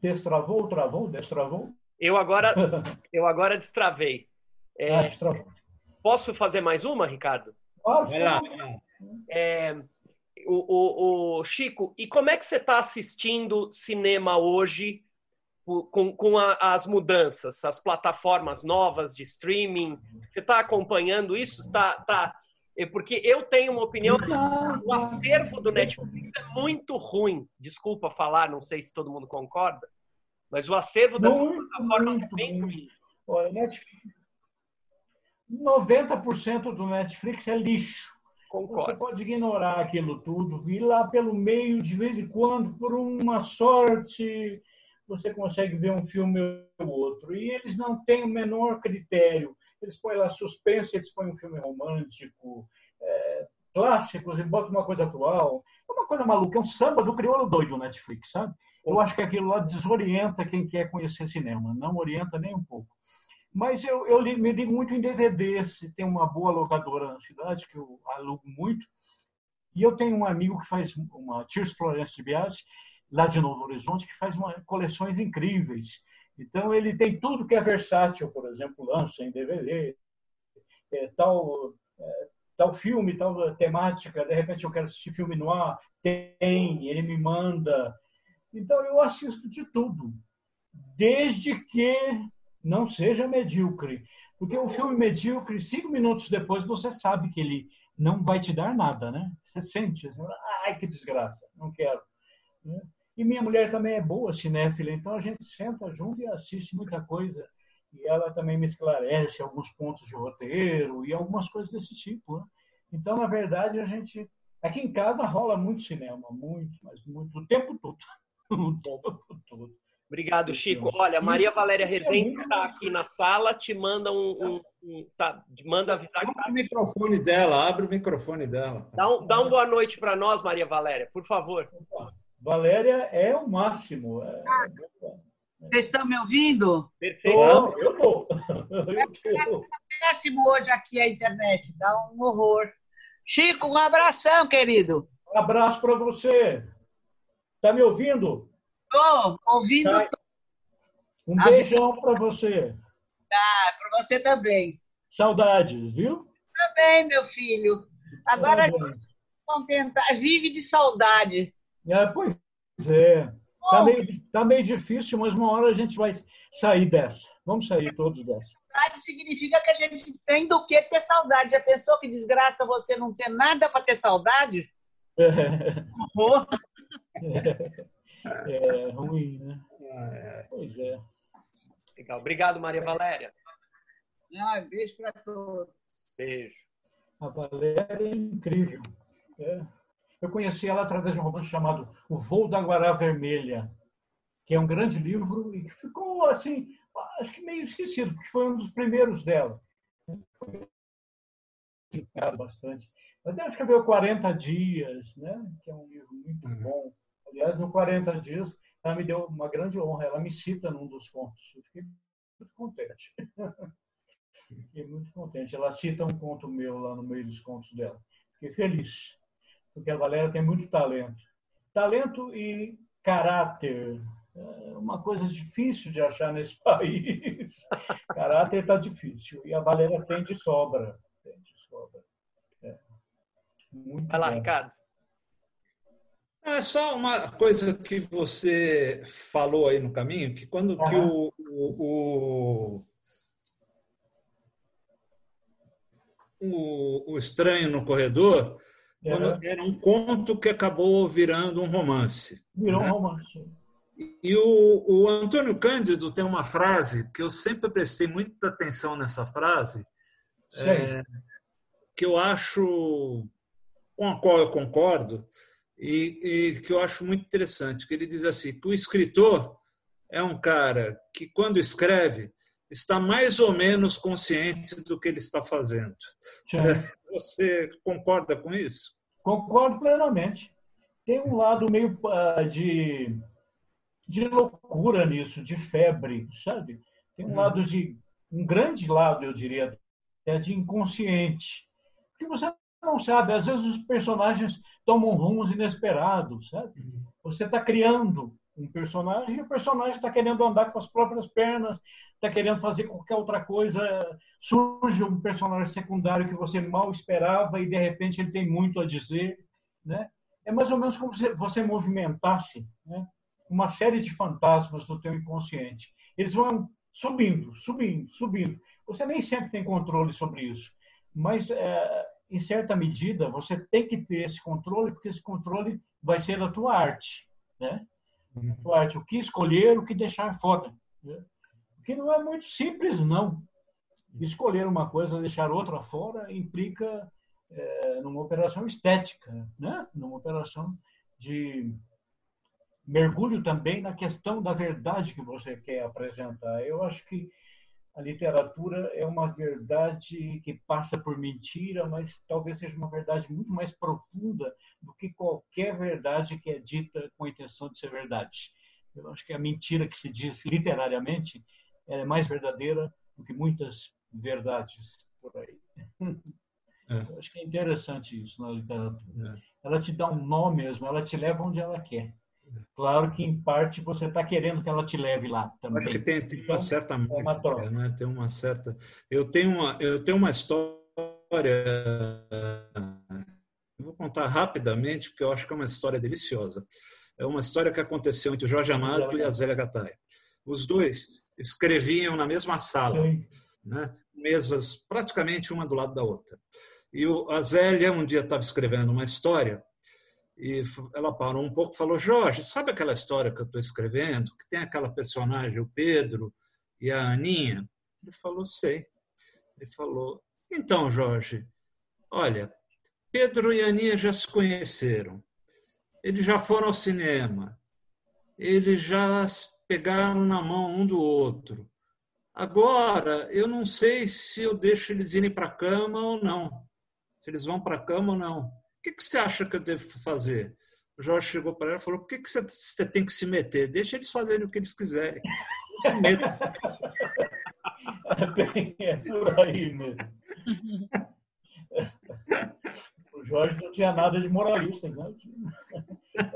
Destravou, travou, destravou? Eu agora, eu agora destravei. É, ah, destravou. Posso fazer mais uma, Ricardo? Pode. É, o, o, o, Chico, e como é que você está assistindo cinema hoje com, com a, as mudanças, as plataformas novas de streaming? Você está acompanhando isso? Tá, tá, é porque eu tenho uma opinião, o acervo do Netflix é muito ruim. Desculpa falar, não sei se todo mundo concorda, mas o acervo dessa muito, plataforma é bem ruim. Olha, Netflix, 90% do Netflix é lixo. Concordo. Você pode ignorar aquilo tudo, ir lá pelo meio, de vez em quando, por uma sorte, você consegue ver um filme ou outro. E eles não têm o menor critério eles põem lá suspense, eles põem um filme romântico, é, clássicos, e botam uma coisa atual. É uma coisa maluca, é um samba do crioulo doido no Netflix, sabe? Eu acho que aquilo lá desorienta quem quer conhecer cinema, não orienta nem um pouco. Mas eu, eu me ligo muito em DVD, se tem uma boa locadora na cidade, que eu alugo muito. E eu tenho um amigo que faz uma Tears Florence de Biase, lá de Novo Horizonte, que faz uma, coleções incríveis. Então, ele tem tudo que é versátil, por exemplo, lança em DVD, é, tal, é, tal filme, tal temática, de repente eu quero assistir filme no ar, tem, ele me manda. Então, eu assisto de tudo, desde que não seja medíocre. Porque o filme medíocre, cinco minutos depois, você sabe que ele não vai te dar nada, né? Você sente, ai, que desgraça, não quero. Né? E minha mulher também é boa cinéfila, então a gente senta junto e assiste muita coisa. E ela também me esclarece alguns pontos de roteiro e algumas coisas desse tipo. Né? Então, na verdade, a gente. Aqui em casa rola muito cinema, muito, mas muito, o tempo todo. O tempo todo. Obrigado, Chico. Olha, Maria Valéria é Rezende está aqui na sala, te manda um. um, um tá, manda avisar. Abre o microfone dela, abre o microfone dela. Dá um, dá um boa noite para nós, Maria Valéria, por favor. Valéria é o máximo. É... Vocês estão me ouvindo? Perfeito. eu estou. É péssimo hoje aqui a internet, dá um horror. Chico, um abração, querido. abraço para você. Tá me ouvindo? Estou ouvindo. Tá. Um beijão para você. Tá, para você também. Saudades, viu? Também, meu filho. Agora vamos tentar. Vive de saudade. É, pois é. Tá meio, tá meio difícil, mas uma hora a gente vai sair dessa. Vamos sair todos dessa. Saudade significa que a gente tem do que ter saudade. Já pensou que desgraça você não ter nada para ter saudade? É. é. é ruim, né? Pois é. Legal. Obrigado, Maria Valéria. Ah, beijo para todos. Beijo. A Valéria é incrível. É. Eu conheci ela através de um romance chamado O Voo da Guará Vermelha, que é um grande livro e que ficou assim, acho que meio esquecido, porque foi um dos primeiros dela. bastante. Mas ela escreveu 40 Dias, né? que é um livro muito uhum. bom. Aliás, no 40 Dias, ela me deu uma grande honra. Ela me cita num dos contos. Eu fiquei muito contente. Fiquei muito contente. Ela cita um conto meu lá no meio dos contos dela. Fiquei feliz, porque a Valéria tem muito talento. Talento e caráter. É uma coisa difícil de achar nesse país. caráter está difícil. E a Valéria tem de sobra. Tem de sobra. É. Muito Vai lá, bom. Ricardo. É só uma coisa que você falou aí no caminho, que quando uhum. que o, o, o, o Estranho no Corredor uhum. era um conto que acabou virando um romance. Virou né? um romance. E o, o Antônio Cândido tem uma frase que eu sempre prestei muita atenção nessa frase, é, que eu acho, com a qual eu concordo, e, e, que eu acho muito interessante, que ele diz assim, que o escritor é um cara que, quando escreve, está mais ou menos consciente do que ele está fazendo. Você concorda com isso? Concordo plenamente. Tem um lado meio uh, de, de loucura nisso, de febre, sabe? Tem um uhum. lado de um grande lado, eu diria, é de inconsciente. Porque você não sabe, às vezes os personagens tomam rumos inesperados, sabe? Você está criando um personagem e o personagem está querendo andar com as próprias pernas, está querendo fazer qualquer outra coisa. Surge um personagem secundário que você mal esperava e de repente ele tem muito a dizer, né? É mais ou menos como se você movimentasse né? uma série de fantasmas do teu inconsciente. Eles vão subindo, subindo, subindo. Você nem sempre tem controle sobre isso, mas é, em certa medida você tem que ter esse controle porque esse controle vai ser a tua arte, né? Uhum. arte, o que escolher, o que deixar fora. Né? Que não é muito simples, não. Escolher uma coisa, deixar outra fora, implica é, numa operação estética, né? numa operação de mergulho também na questão da verdade que você quer apresentar. Eu acho que a literatura é uma verdade que passa por mentira, mas talvez seja uma verdade muito mais profunda do que qualquer verdade que é dita com a intenção de ser verdade. Eu acho que a mentira que se diz literariamente é mais verdadeira do que muitas verdades por aí. É. Eu acho que é interessante isso na literatura. É. Ela te dá um nó mesmo, ela te leva onde ela quer. Claro que, em parte, você está querendo que ela te leve lá também. Acho que tem, tem uma então, certa é uma troca. Né? Tem uma certa. Eu tenho uma, eu tenho uma história. Eu vou contar rapidamente, porque eu acho que é uma história deliciosa. É uma história que aconteceu entre o Jorge Amado e a Zélia Gattai. Os dois escreviam na mesma sala, né? mesas praticamente uma do lado da outra. E a Zélia um dia estava escrevendo uma história e ela parou um pouco e falou: Jorge, sabe aquela história que eu estou escrevendo, que tem aquela personagem, o Pedro e a Aninha? Ele falou: sei. Ele falou: então, Jorge, olha, Pedro e Aninha já se conheceram, eles já foram ao cinema, eles já pegaram na mão um do outro. Agora, eu não sei se eu deixo eles irem para a cama ou não, se eles vão para a cama ou não o que, que você acha que eu devo fazer? O Jorge chegou para ela e falou: por que, que você, você tem que se meter? Deixa eles fazerem o que eles quiserem. Não se metam. É, bem, é por aí mesmo. Jorge não tinha nada de moralista. Né?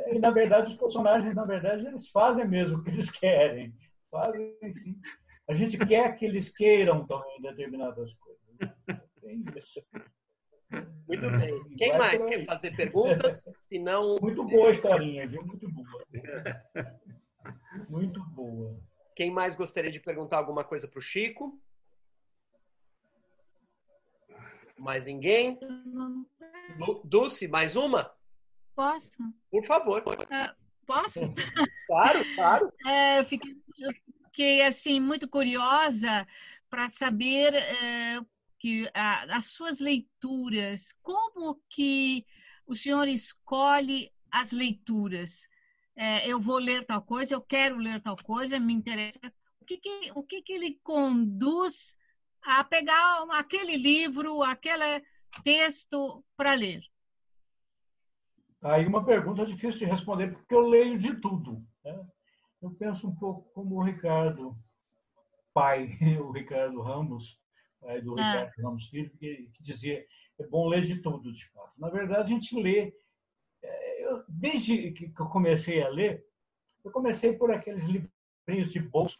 E, na verdade, os personagens, na verdade, eles fazem mesmo o que eles querem. Fazem sim. A gente quer que eles queiram também determinadas coisas. Tem isso. Muito bem. Quem mais quer fazer perguntas? Se não... Muito boa a historinha, viu? Muito boa. Muito boa. Quem mais gostaria de perguntar alguma coisa para o Chico? Mais ninguém? Dulce, mais uma? Posso? Por favor. Uh, posso? Claro, claro. É, eu, fiquei, eu, fiquei, assim, muito curiosa para saber uh, que as suas leituras, como que o senhor escolhe as leituras? É, eu vou ler tal coisa, eu quero ler tal coisa, me interessa. O que, que, o que, que ele conduz a pegar aquele livro, aquele texto para ler? Aí uma pergunta difícil de responder, porque eu leio de tudo. Né? Eu penso um pouco como o Ricardo, pai, o Ricardo Ramos, pai do ah. Ricardo Ramos Filho, que, que, dizia é bom ler de tudo, de fato. Na verdade, a gente lê. É, eu, desde que eu comecei a ler, eu comecei por aqueles livrinhos de bolso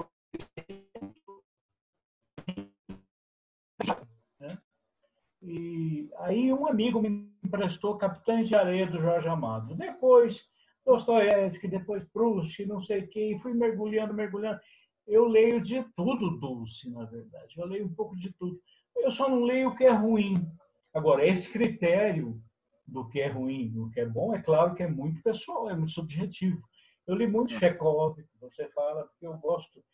E aí um amigo me emprestou Capitães de Areia do Jorge Amado. Depois Dostoiévski, depois Proust, não sei quem, fui mergulhando, mergulhando. Eu leio de tudo, Dulce, na verdade. Eu leio um pouco de tudo. Eu só não leio o que é ruim. Agora, esse critério do que é ruim, do que é bom, é claro que é muito pessoal, é muito subjetivo. Eu li muito Chekhov, você fala, porque eu gosto,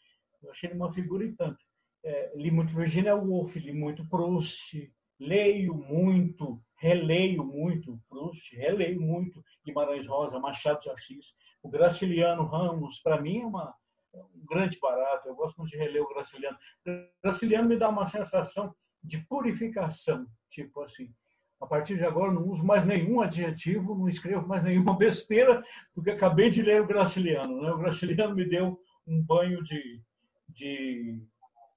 eu achei ele uma figura e tanto. É, li muito Virginia Woolf, li muito Proust, leio muito, releio muito Proust, releio muito Guimarães Rosa, Machado de Assis, o Graciliano Ramos, para mim é uma, um grande barato, eu gosto muito de reler o Graciliano. O Graciliano me dá uma sensação de purificação, tipo assim, a partir de agora não uso mais nenhum adjetivo, não escrevo mais nenhuma besteira, porque acabei de ler o Graciliano. Né? O Graciliano me deu um banho de, de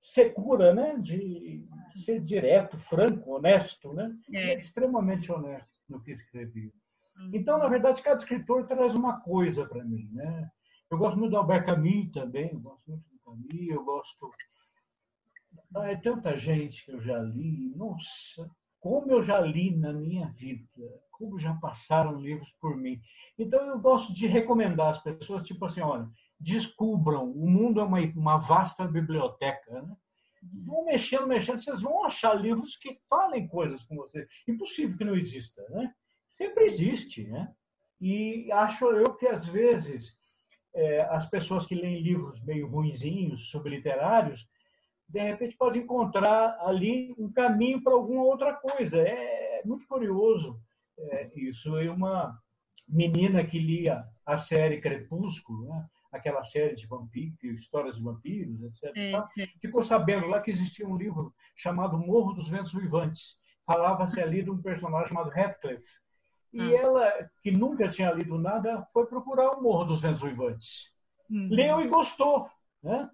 secura, né? De ser direto, franco, honesto, né? É. é extremamente honesto no que escrevia. Uhum. Então, na verdade, cada escritor traz uma coisa para mim, né? Eu gosto muito do Albert Camus também, eu gosto muito do Camus, eu gosto... Ah, é tanta gente que eu já li, nossa, como eu já li na minha vida, como já passaram livros por mim. Então, eu gosto de recomendar às pessoas, tipo assim, olha, descubram. O mundo é uma, uma vasta biblioteca. Né? Vão mexendo, mexendo, vocês vão achar livros que falem coisas com você. Impossível que não exista. Né? Sempre existe. Né? E acho eu que, às vezes, é, as pessoas que leem livros meio ruinzinhos, subliterários, de repente pode encontrar ali um caminho para alguma outra coisa. É muito curioso é, isso. E uma menina que lia a série Crepúsculo, né? aquela série de vampiros, histórias de vampiros, etc. É, Ficou sabendo lá que existia um livro chamado Morro dos Ventos Vivantes. Falava-se ali de um personagem chamado Radcliffe. E ah. ela, que nunca tinha lido nada, foi procurar o Morro dos Ventos Vivantes. Uhum. Leu e gostou. Né?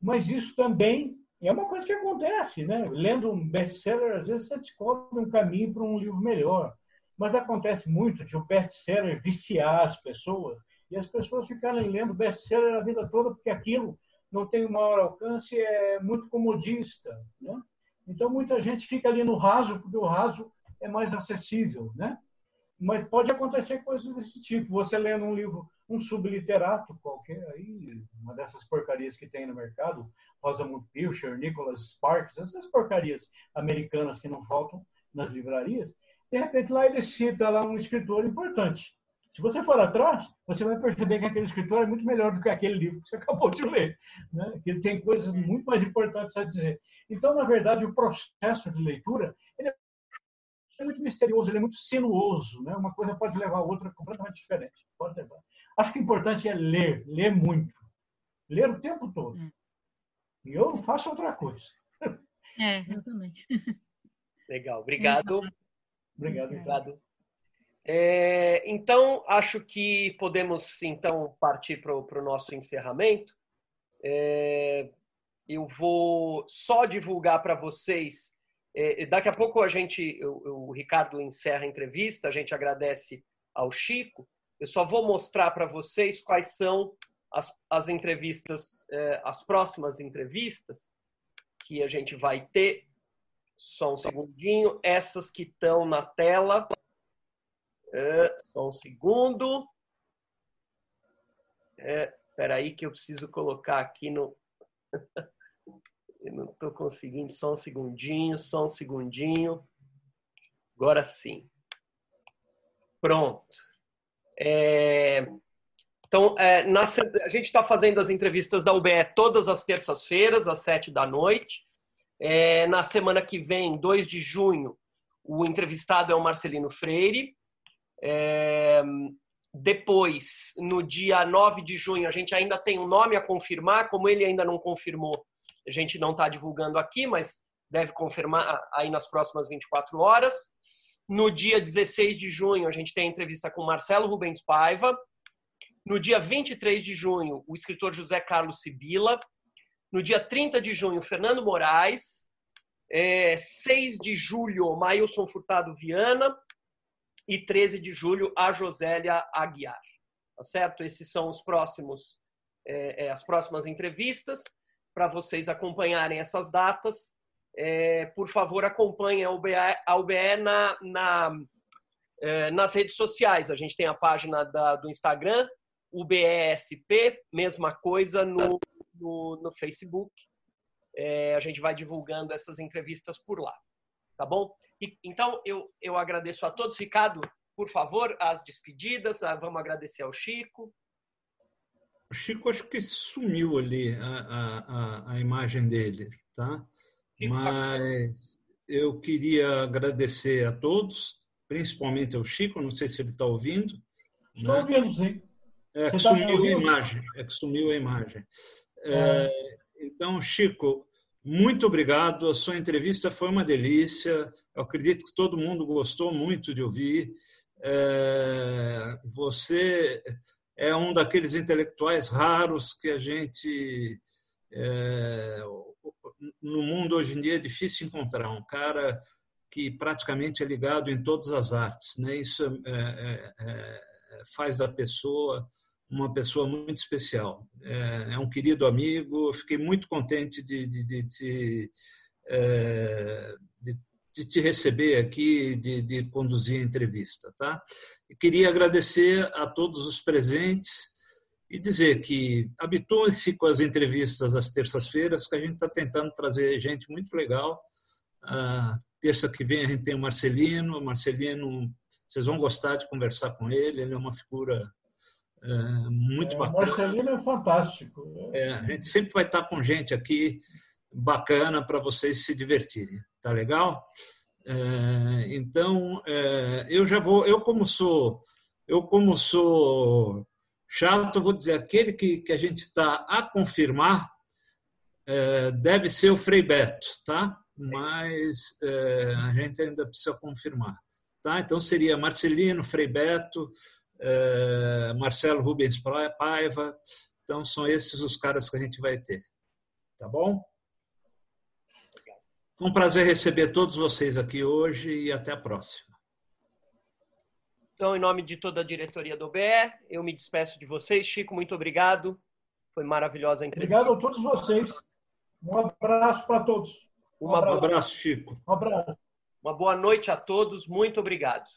Mas isso também é uma coisa que acontece. Né? Lendo um best-seller, às vezes você descobre um caminho para um livro melhor. Mas acontece muito de um best-seller viciar as pessoas e as pessoas ficarem lendo best-seller a vida toda porque aquilo não tem o maior alcance, é muito comodista. Né? Então, muita gente fica ali no raso, porque o raso é mais acessível. Né? Mas pode acontecer coisas desse tipo. Você lendo um livro, um subliterato qualquer, aí, uma dessas porcarias que tem no mercado, Rosamund Pilcher, Nicholas Sparks, essas porcarias americanas que não faltam nas livrarias, de repente lá ele cita lá um escritor importante. Se você for atrás, você vai perceber que aquele escritor é muito melhor do que aquele livro que você acabou de ler. Né? Que ele tem coisas muito mais importantes a dizer. Então, na verdade, o processo de leitura é muito misterioso, ele é muito sinuoso. Né? Uma coisa pode levar a outra completamente diferente. Pode levar. Acho que o importante é ler, ler muito. Ler o tempo todo. Hum. E eu não faço outra coisa. É, eu também. Legal, obrigado. Obrigado. Obrigado. É, então, acho que podemos então partir para o nosso encerramento. É, eu vou só divulgar para vocês daqui a pouco a gente, o, o Ricardo encerra a entrevista, a gente agradece ao Chico. Eu só vou mostrar para vocês quais são as, as entrevistas, é, as próximas entrevistas que a gente vai ter. Só um segundinho. Essas que estão na tela. É, só um segundo. É, espera aí que eu preciso colocar aqui no... eu não estou conseguindo. Só um segundinho, só um segundinho. Agora sim. Pronto. É... Então, é, na, a gente está fazendo as entrevistas da UBE todas as terças-feiras, às sete da noite. É, na semana que vem, 2 de junho, o entrevistado é o Marcelino Freire. É, depois, no dia 9 de junho, a gente ainda tem um nome a confirmar. Como ele ainda não confirmou, a gente não está divulgando aqui, mas deve confirmar aí nas próximas 24 horas. No dia 16 de junho, a gente tem a entrevista com Marcelo Rubens Paiva. No dia 23 de junho, o escritor José Carlos Sibila. No dia 30 de junho, Fernando Moraes. É, 6 de julho, Mailson Furtado Viana. E 13 de julho, a Josélia Aguiar. Tá certo? Esses são os próximos, é, é, as próximas entrevistas. Para vocês acompanharem essas datas, é, por favor, acompanhem a UBE, a UBE na, na, é, nas redes sociais. A gente tem a página da, do Instagram, UBESP, mesma coisa no, no, no Facebook. É, a gente vai divulgando essas entrevistas por lá, tá bom? E, então, eu, eu agradeço a todos. Ricardo, por favor, as despedidas. Ah, vamos agradecer ao Chico. O Chico, acho que sumiu ali a, a, a imagem dele, tá? Mas eu queria agradecer a todos, principalmente ao Chico, não sei se ele está ouvindo. Estou né? ouvindo, sim. É que tá sumiu a imagem. É que sumiu a imagem. É, então, Chico, muito obrigado. A sua entrevista foi uma delícia. Eu acredito que todo mundo gostou muito de ouvir. É, você é um daqueles intelectuais raros que a gente é, no mundo hoje em dia é difícil encontrar um cara que praticamente é ligado em todas as artes, né? Isso é, é, é, faz da pessoa uma pessoa muito especial. É, é, um querido amigo, fiquei muito contente de, de, de, é, de, de te receber aqui, de, de conduzir a entrevista. Tá? E queria agradecer a todos os presentes e dizer que habituem-se com as entrevistas às terças-feiras, que a gente está tentando trazer gente muito legal. Uh, terça que vem a gente tem o Marcelino. O Marcelino, vocês vão gostar de conversar com ele, ele é uma figura é, muito é, bacana. Marcelino é fantástico. É, a gente sempre vai estar com gente aqui bacana para vocês se divertirem. Tá legal? É, então, é, eu já vou, eu como sou, eu como sou chato, vou dizer, aquele que, que a gente está a confirmar é, deve ser o Frei Beto, tá? Mas é, a gente ainda precisa confirmar. Tá? Então seria Marcelino, Frei Beto, é, Marcelo Rubens Paiva. Então, são esses os caras que a gente vai ter. Tá bom? Foi um prazer receber todos vocês aqui hoje e até a próxima. Então, em nome de toda a diretoria do OBE, eu me despeço de vocês. Chico, muito obrigado. Foi maravilhosa a entrevista. Obrigado a todos vocês. Um abraço para todos. Um abraço. um abraço, Chico. Um abraço. Uma boa noite a todos. Muito obrigado.